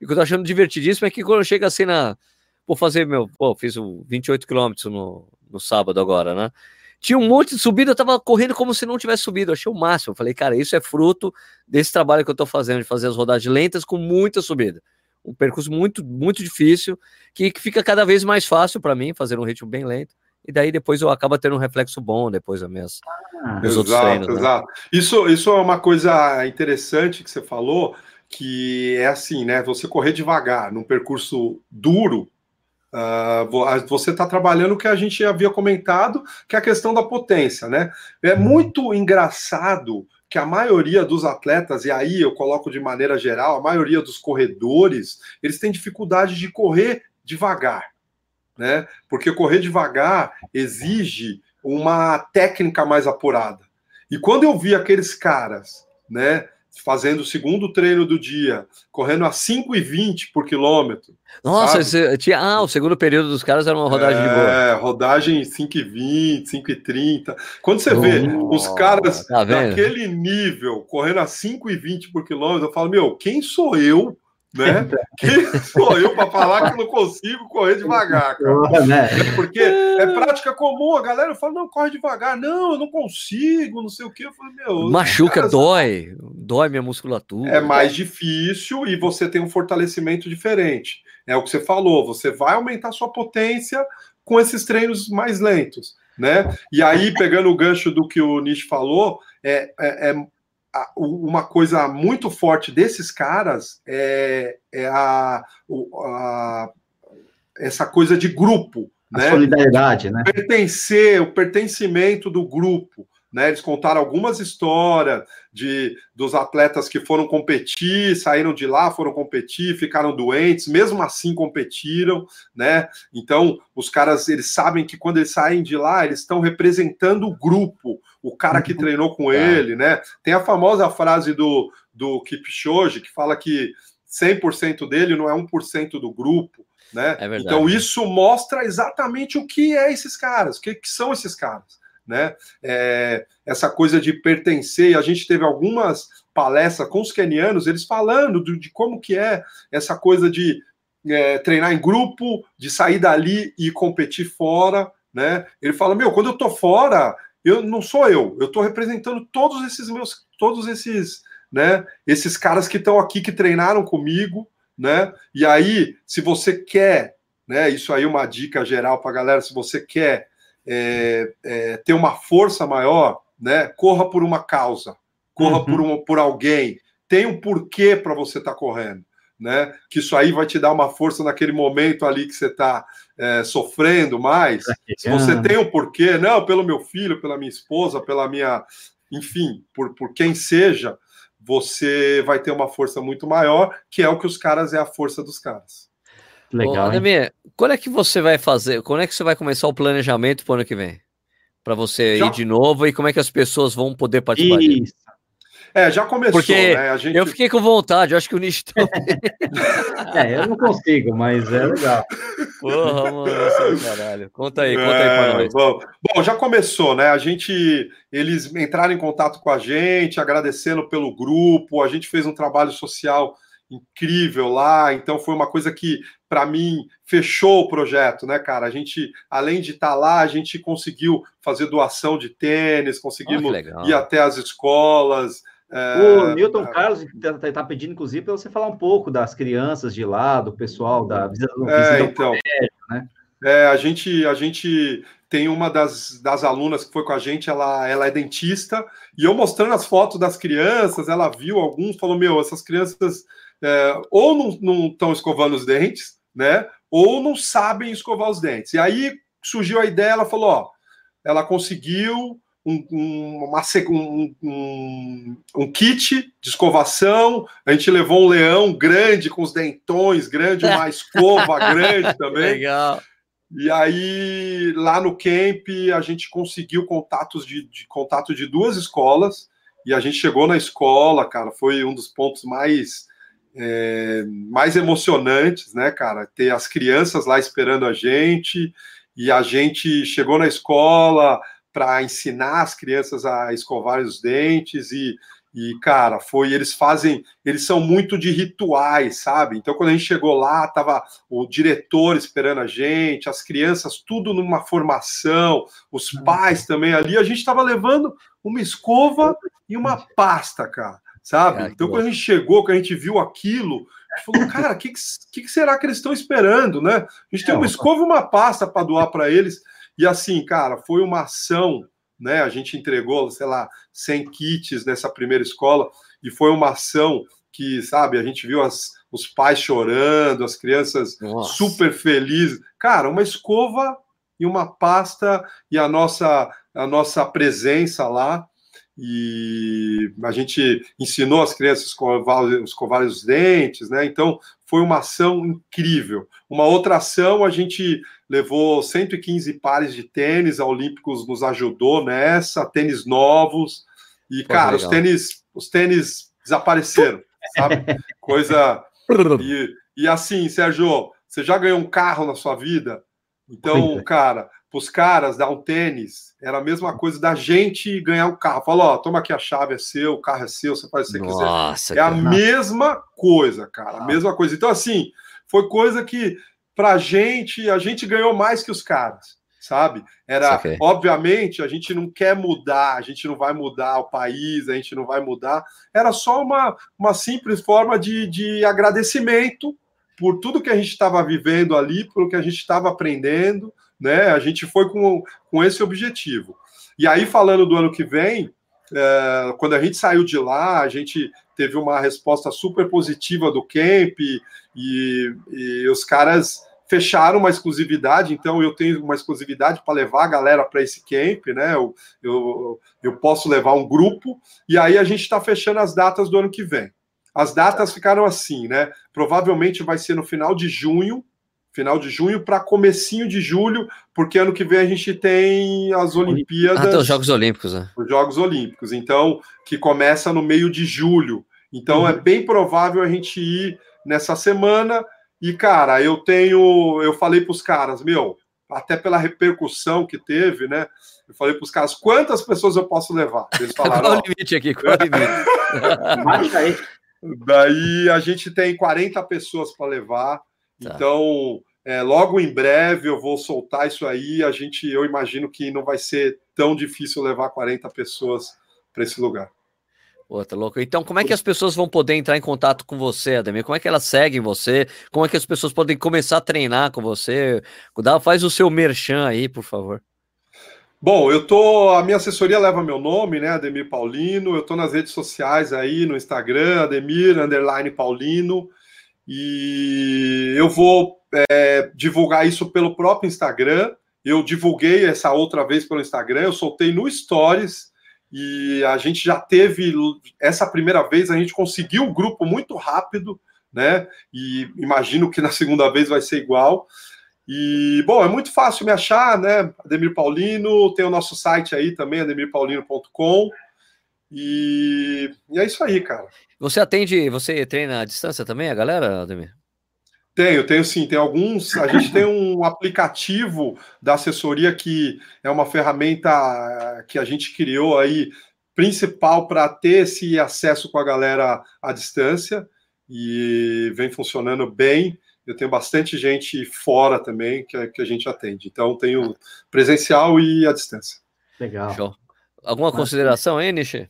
e o que eu tô achando divertidíssimo é que quando eu chego assim na. Vou fazer meu. Pô, fiz 28 quilômetros no, no sábado agora, né? Tinha um monte de subida, eu tava correndo como se não tivesse subido. Eu achei o máximo. Eu falei, cara, isso é fruto desse trabalho que eu tô fazendo, de fazer as rodagens lentas com muita subida um percurso muito, muito difícil, que, que fica cada vez mais fácil para mim, fazer um ritmo bem lento. e daí depois eu acaba tendo um reflexo bom depois das minhas, ah, exato, outros treinos. Né? Exato. Né? Isso, isso é uma coisa interessante que você falou, que é assim, né? Você correr devagar num percurso duro, uh, você está trabalhando o que a gente havia comentado, que é a questão da potência, né? É muito engraçado que a maioria dos atletas, e aí eu coloco de maneira geral, a maioria dos corredores, eles têm dificuldade de correr devagar, né? Porque correr devagar exige uma técnica mais apurada. E quando eu vi aqueles caras, né, fazendo o segundo treino do dia, correndo a 5,20 por quilômetro. Nossa, esse, tinha, ah, o segundo período dos caras era uma rodagem é, de boa. É, rodagem 5,20, 5,30. Quando você oh, vê os caras tá daquele nível correndo a 5,20 por quilômetro, eu falo, meu, quem sou eu né? Quem sou eu para falar que não consigo correr devagar, cara? <laughs> Né? Porque é prática comum, a galera fala, não, corre devagar. Não, eu não consigo, não sei o que. Eu falei, meu... Machuca, cara, dói, dói minha musculatura. É mais difícil e você tem um fortalecimento diferente. É o que você falou, você vai aumentar sua potência com esses treinos mais lentos, né? E aí, pegando o gancho do que o Nish falou, é, é, é uma coisa muito forte desses caras é, é a, a, essa coisa de grupo. A né? solidariedade, né? Pertencer, o pertencimento do grupo. Né, eles contaram algumas histórias de dos atletas que foram competir, saíram de lá, foram competir, ficaram doentes, mesmo assim competiram, né? Então, os caras, eles sabem que quando eles saem de lá, eles estão representando o grupo, o cara que uhum. treinou com ele, né? Tem a famosa frase do do Kipchoge que fala que 100% dele não é 1% do grupo, né? É então isso mostra exatamente o que é esses caras, o que, que são esses caras né? É, essa coisa de pertencer, a gente teve algumas palestras com os kenianos, eles falando de, de como que é essa coisa de é, treinar em grupo, de sair dali e competir fora, né? Ele fala, meu, quando eu tô fora, eu não sou eu, eu tô representando todos esses meus, todos esses, né? Esses caras que estão aqui, que treinaram comigo, né? E aí, se você quer, né? Isso aí é uma dica geral para galera, se você quer é, é, ter uma força maior, né? Corra por uma causa, corra uhum. por, um, por alguém, tem um porquê para você estar tá correndo. Né? Que isso aí vai te dar uma força naquele momento ali que você está é, sofrendo mais. Se você tem um porquê, não, pelo meu filho, pela minha esposa, pela minha, enfim, por, por quem seja, você vai ter uma força muito maior, que é o que os caras é a força dos caras. Legal. Ô, Ademir, quando é que você vai fazer? Quando é que você vai começar o planejamento para o ano que vem? Para você já... ir de novo e como é que as pessoas vão poder participar Isso. Dele? É, já começou, Porque né? Gente... Eu fiquei com vontade, eu acho que o Nish <laughs> É, eu não consigo, mas é legal. Porra, mano, é caralho. Conta aí, conta aí pra é, nós. Bom, bom, já começou, né? A gente, eles entraram em contato com a gente, agradecendo pelo grupo, a gente fez um trabalho social incrível lá, então foi uma coisa que para mim fechou o projeto, né, cara? A gente, além de estar tá lá, a gente conseguiu fazer doação de tênis, conseguimos oh, ir até as escolas. É... O Newton Carlos está tá pedindo, inclusive, para você falar um pouco das crianças de lá, do pessoal da visita, é, então, colégio, né? É, a gente, a gente tem uma das, das alunas que foi com a gente, ela, ela é dentista, e eu mostrando as fotos das crianças, ela viu alguns, falou: Meu, essas crianças é, ou não estão escovando os dentes, né? Ou não sabem escovar os dentes. E aí surgiu a ideia, ela falou: ó, ela conseguiu um, um, uma, um, um, kit de escovação. A gente levou um leão grande com os dentões grande, uma escova <laughs> grande também. Legal. E aí, lá no camp, a gente conseguiu contatos de, de, contato de duas escolas. E a gente chegou na escola, cara, foi um dos pontos mais é, mais emocionantes, né, cara? Ter as crianças lá esperando a gente e a gente chegou na escola para ensinar as crianças a escovar os dentes e, e cara, foi eles fazem, eles são muito de rituais, sabe? Então quando a gente chegou lá, tava o diretor esperando a gente, as crianças tudo numa formação, os pais também ali, a gente estava levando uma escova e uma pasta, cara sabe? então, quando a gente chegou, que a gente viu aquilo, a gente falou, cara, o que, que, que, será que eles estão esperando, né? A gente tem uma escova e uma pasta para doar para eles. E assim, cara, foi uma ação, né? A gente entregou, sei lá, 100 kits nessa primeira escola, e foi uma ação que, sabe, a gente viu as, os pais chorando, as crianças Nossa. super felizes. Cara, uma escova e uma pasta e a nossa, a nossa presença lá e a gente ensinou as crianças a escovar, escovar os dentes, né? Então foi uma ação incrível. Uma outra ação, a gente levou 115 pares de tênis, a Olímpicos nos ajudou nessa, tênis novos. E, Pô, cara, os tênis, os tênis desapareceram, sabe? <laughs> Coisa. E, e assim, Sérgio, você já ganhou um carro na sua vida? Então, cara, para os caras dar um tênis, era a mesma coisa da gente ganhar um carro. Falou, ó, toma aqui a chave, é seu, o carro é seu, você faz o que você Nossa, quiser. É a mesma coisa, cara, a mesma coisa. Então, assim, foi coisa que, pra gente, a gente ganhou mais que os caras, sabe? Era, obviamente, a gente não quer mudar, a gente não vai mudar o país, a gente não vai mudar. Era só uma, uma simples forma de, de agradecimento por tudo que a gente estava vivendo ali, pelo que a gente estava aprendendo, né? A gente foi com, com esse objetivo. E aí, falando do ano que vem, é, quando a gente saiu de lá, a gente teve uma resposta super positiva do camp e, e os caras fecharam uma exclusividade, então eu tenho uma exclusividade para levar a galera para esse camp, né? Eu, eu, eu posso levar um grupo, e aí a gente está fechando as datas do ano que vem. As datas ficaram assim, né? Provavelmente vai ser no final de junho, final de junho para comecinho de julho, porque ano que vem a gente tem as Olimpíadas. Ah, tem os Jogos Olímpicos, né? Os Jogos Olímpicos, então, que começa no meio de julho. Então uhum. é bem provável a gente ir nessa semana. E, cara, eu tenho. Eu falei para os caras, meu, até pela repercussão que teve, né? Eu falei para os caras, quantas pessoas eu posso levar? Eles <laughs> falaram. qual o limite aqui? Qual o limite? <laughs> Daí a gente tem 40 pessoas para levar. Tá. Então, é, logo em breve eu vou soltar isso aí. A gente, eu imagino que não vai ser tão difícil levar 40 pessoas para esse lugar. Pô, tá louco. Então, como é que as pessoas vão poder entrar em contato com você, Ademir? Como é que elas seguem você? Como é que as pessoas podem começar a treinar com você? Dá, faz o seu merchan aí, por favor. Bom, eu tô. A minha assessoria leva meu nome, né? Ademir Paulino. Eu tô nas redes sociais aí, no Instagram, Ademir Underline Paulino. E eu vou é, divulgar isso pelo próprio Instagram. Eu divulguei essa outra vez pelo Instagram, eu soltei no Stories e a gente já teve essa primeira vez, a gente conseguiu um grupo muito rápido, né? E imagino que na segunda vez vai ser igual. E, bom, é muito fácil me achar, né? Ademir Paulino, tem o nosso site aí também, ademirpaulino.com. E, e é isso aí, cara. Você atende, você treina à distância também, a galera, Ademir? Tenho, tenho sim. Tem alguns. A gente tem um <laughs> aplicativo da assessoria que é uma ferramenta que a gente criou aí principal para ter esse acesso com a galera à distância e vem funcionando bem. Eu tenho bastante gente fora também que, que a gente atende. Então, tenho presencial e à distância. Legal. Show. Alguma consideração aí, Nishi?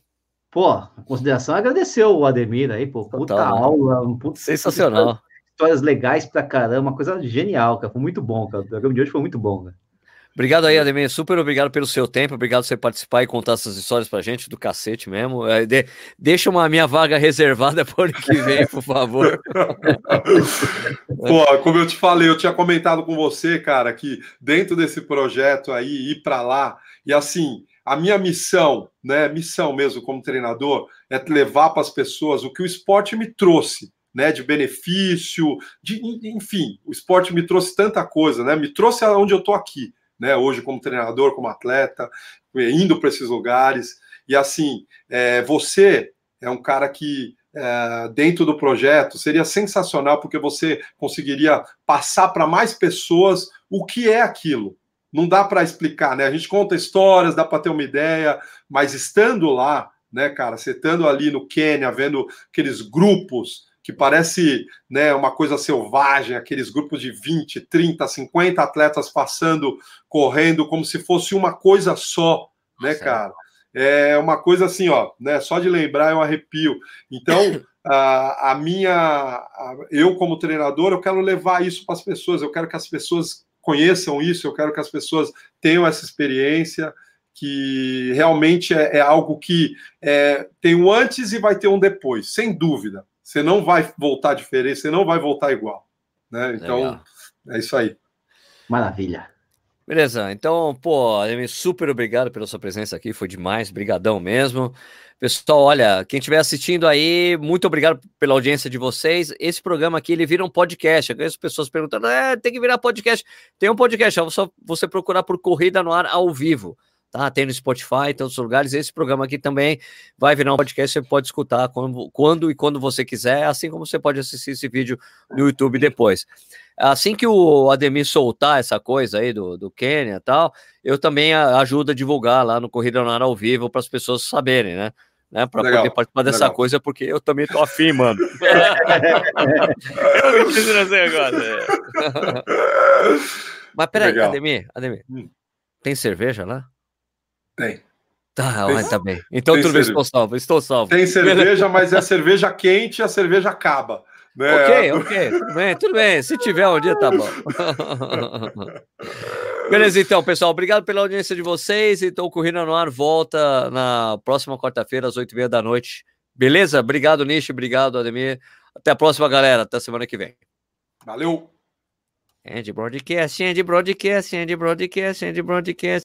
Pô, a consideração é agradecer o Ademir aí, pô, puta Total, né? aula, um puta sensacional. Histórias legais pra caramba, uma coisa genial, cara. Foi muito bom, cara. O programa de hoje foi muito bom, né? Obrigado aí, Ademir. Super obrigado pelo seu tempo. Obrigado por você participar e contar essas histórias pra gente do cacete mesmo. É, de, deixa uma minha vaga <laughs> reservada por ano que vem, por favor. Pô, como eu te falei, eu tinha comentado com você, cara, que dentro desse projeto aí, ir para lá, e assim, a minha missão, né, missão mesmo como treinador, é levar para as pessoas o que o esporte me trouxe, né, de benefício, de, enfim, o esporte me trouxe tanta coisa, né, me trouxe aonde eu estou aqui, né, hoje como treinador, como atleta, indo para esses lugares, e assim, é, você é um cara que é, dentro do projeto seria sensacional porque você conseguiria passar para mais pessoas o que é aquilo, não dá para explicar, né? A gente conta histórias, dá para ter uma ideia, mas estando lá, né, cara, você estando ali no Quênia, vendo aqueles grupos que parece né, uma coisa selvagem, aqueles grupos de 20, 30, 50 atletas passando, correndo, como se fosse uma coisa só, né, cara? É uma coisa assim, ó, né? Só de lembrar é um arrepio. Então, <coughs> a, a minha, a, eu como treinador, eu quero levar isso para as pessoas, eu quero que as pessoas conheçam isso, eu quero que as pessoas tenham essa experiência, que realmente é, é algo que é, tem um antes e vai ter um depois, sem dúvida. Você não vai voltar diferente, você não vai voltar igual. Né? Então, Legal. é isso aí. Maravilha. Beleza, então, pô, super obrigado pela sua presença aqui, foi demais, brigadão mesmo. Pessoal, olha, quem estiver assistindo aí, muito obrigado pela audiência de vocês. Esse programa aqui, ele vira um podcast. Eu conheço pessoas perguntando, é, tem que virar podcast. Tem um podcast, é só você procurar por Corrida no Ar ao vivo, tá? Tem no Spotify, em todos os lugares. Esse programa aqui também vai virar um podcast, você pode escutar quando, quando e quando você quiser, assim como você pode assistir esse vídeo no YouTube depois. Assim que o Ademir soltar essa coisa aí do, do Quênia e tal, eu também ajudo a divulgar lá no Corrida no Ar ao vivo para as pessoas saberem, né? né para poder participar dessa legal. coisa, porque eu também tô afim, mano. <laughs> eu esse negócio. É. <laughs> Mas peraí, Ademir, Ademir, hum. tem cerveja lá? Tem. Tá, tem, tá bem. Então tudo bem, estou salvo, estou salvo. Tem <laughs> cerveja, mas é cerveja quente e a cerveja acaba. Né? Ok, ok, tudo bem, tudo bem. Se tiver um dia, tá bom. <laughs> Beleza, então, pessoal, obrigado pela audiência de vocês. Então, Corrida no Ar volta na próxima quarta-feira, às oito e meia da noite. Beleza? Obrigado, Nish, obrigado, Ademir. Até a próxima, galera. Até semana que vem. Valeu! End broadcast, end broadcast, end broadcast, end broadcast.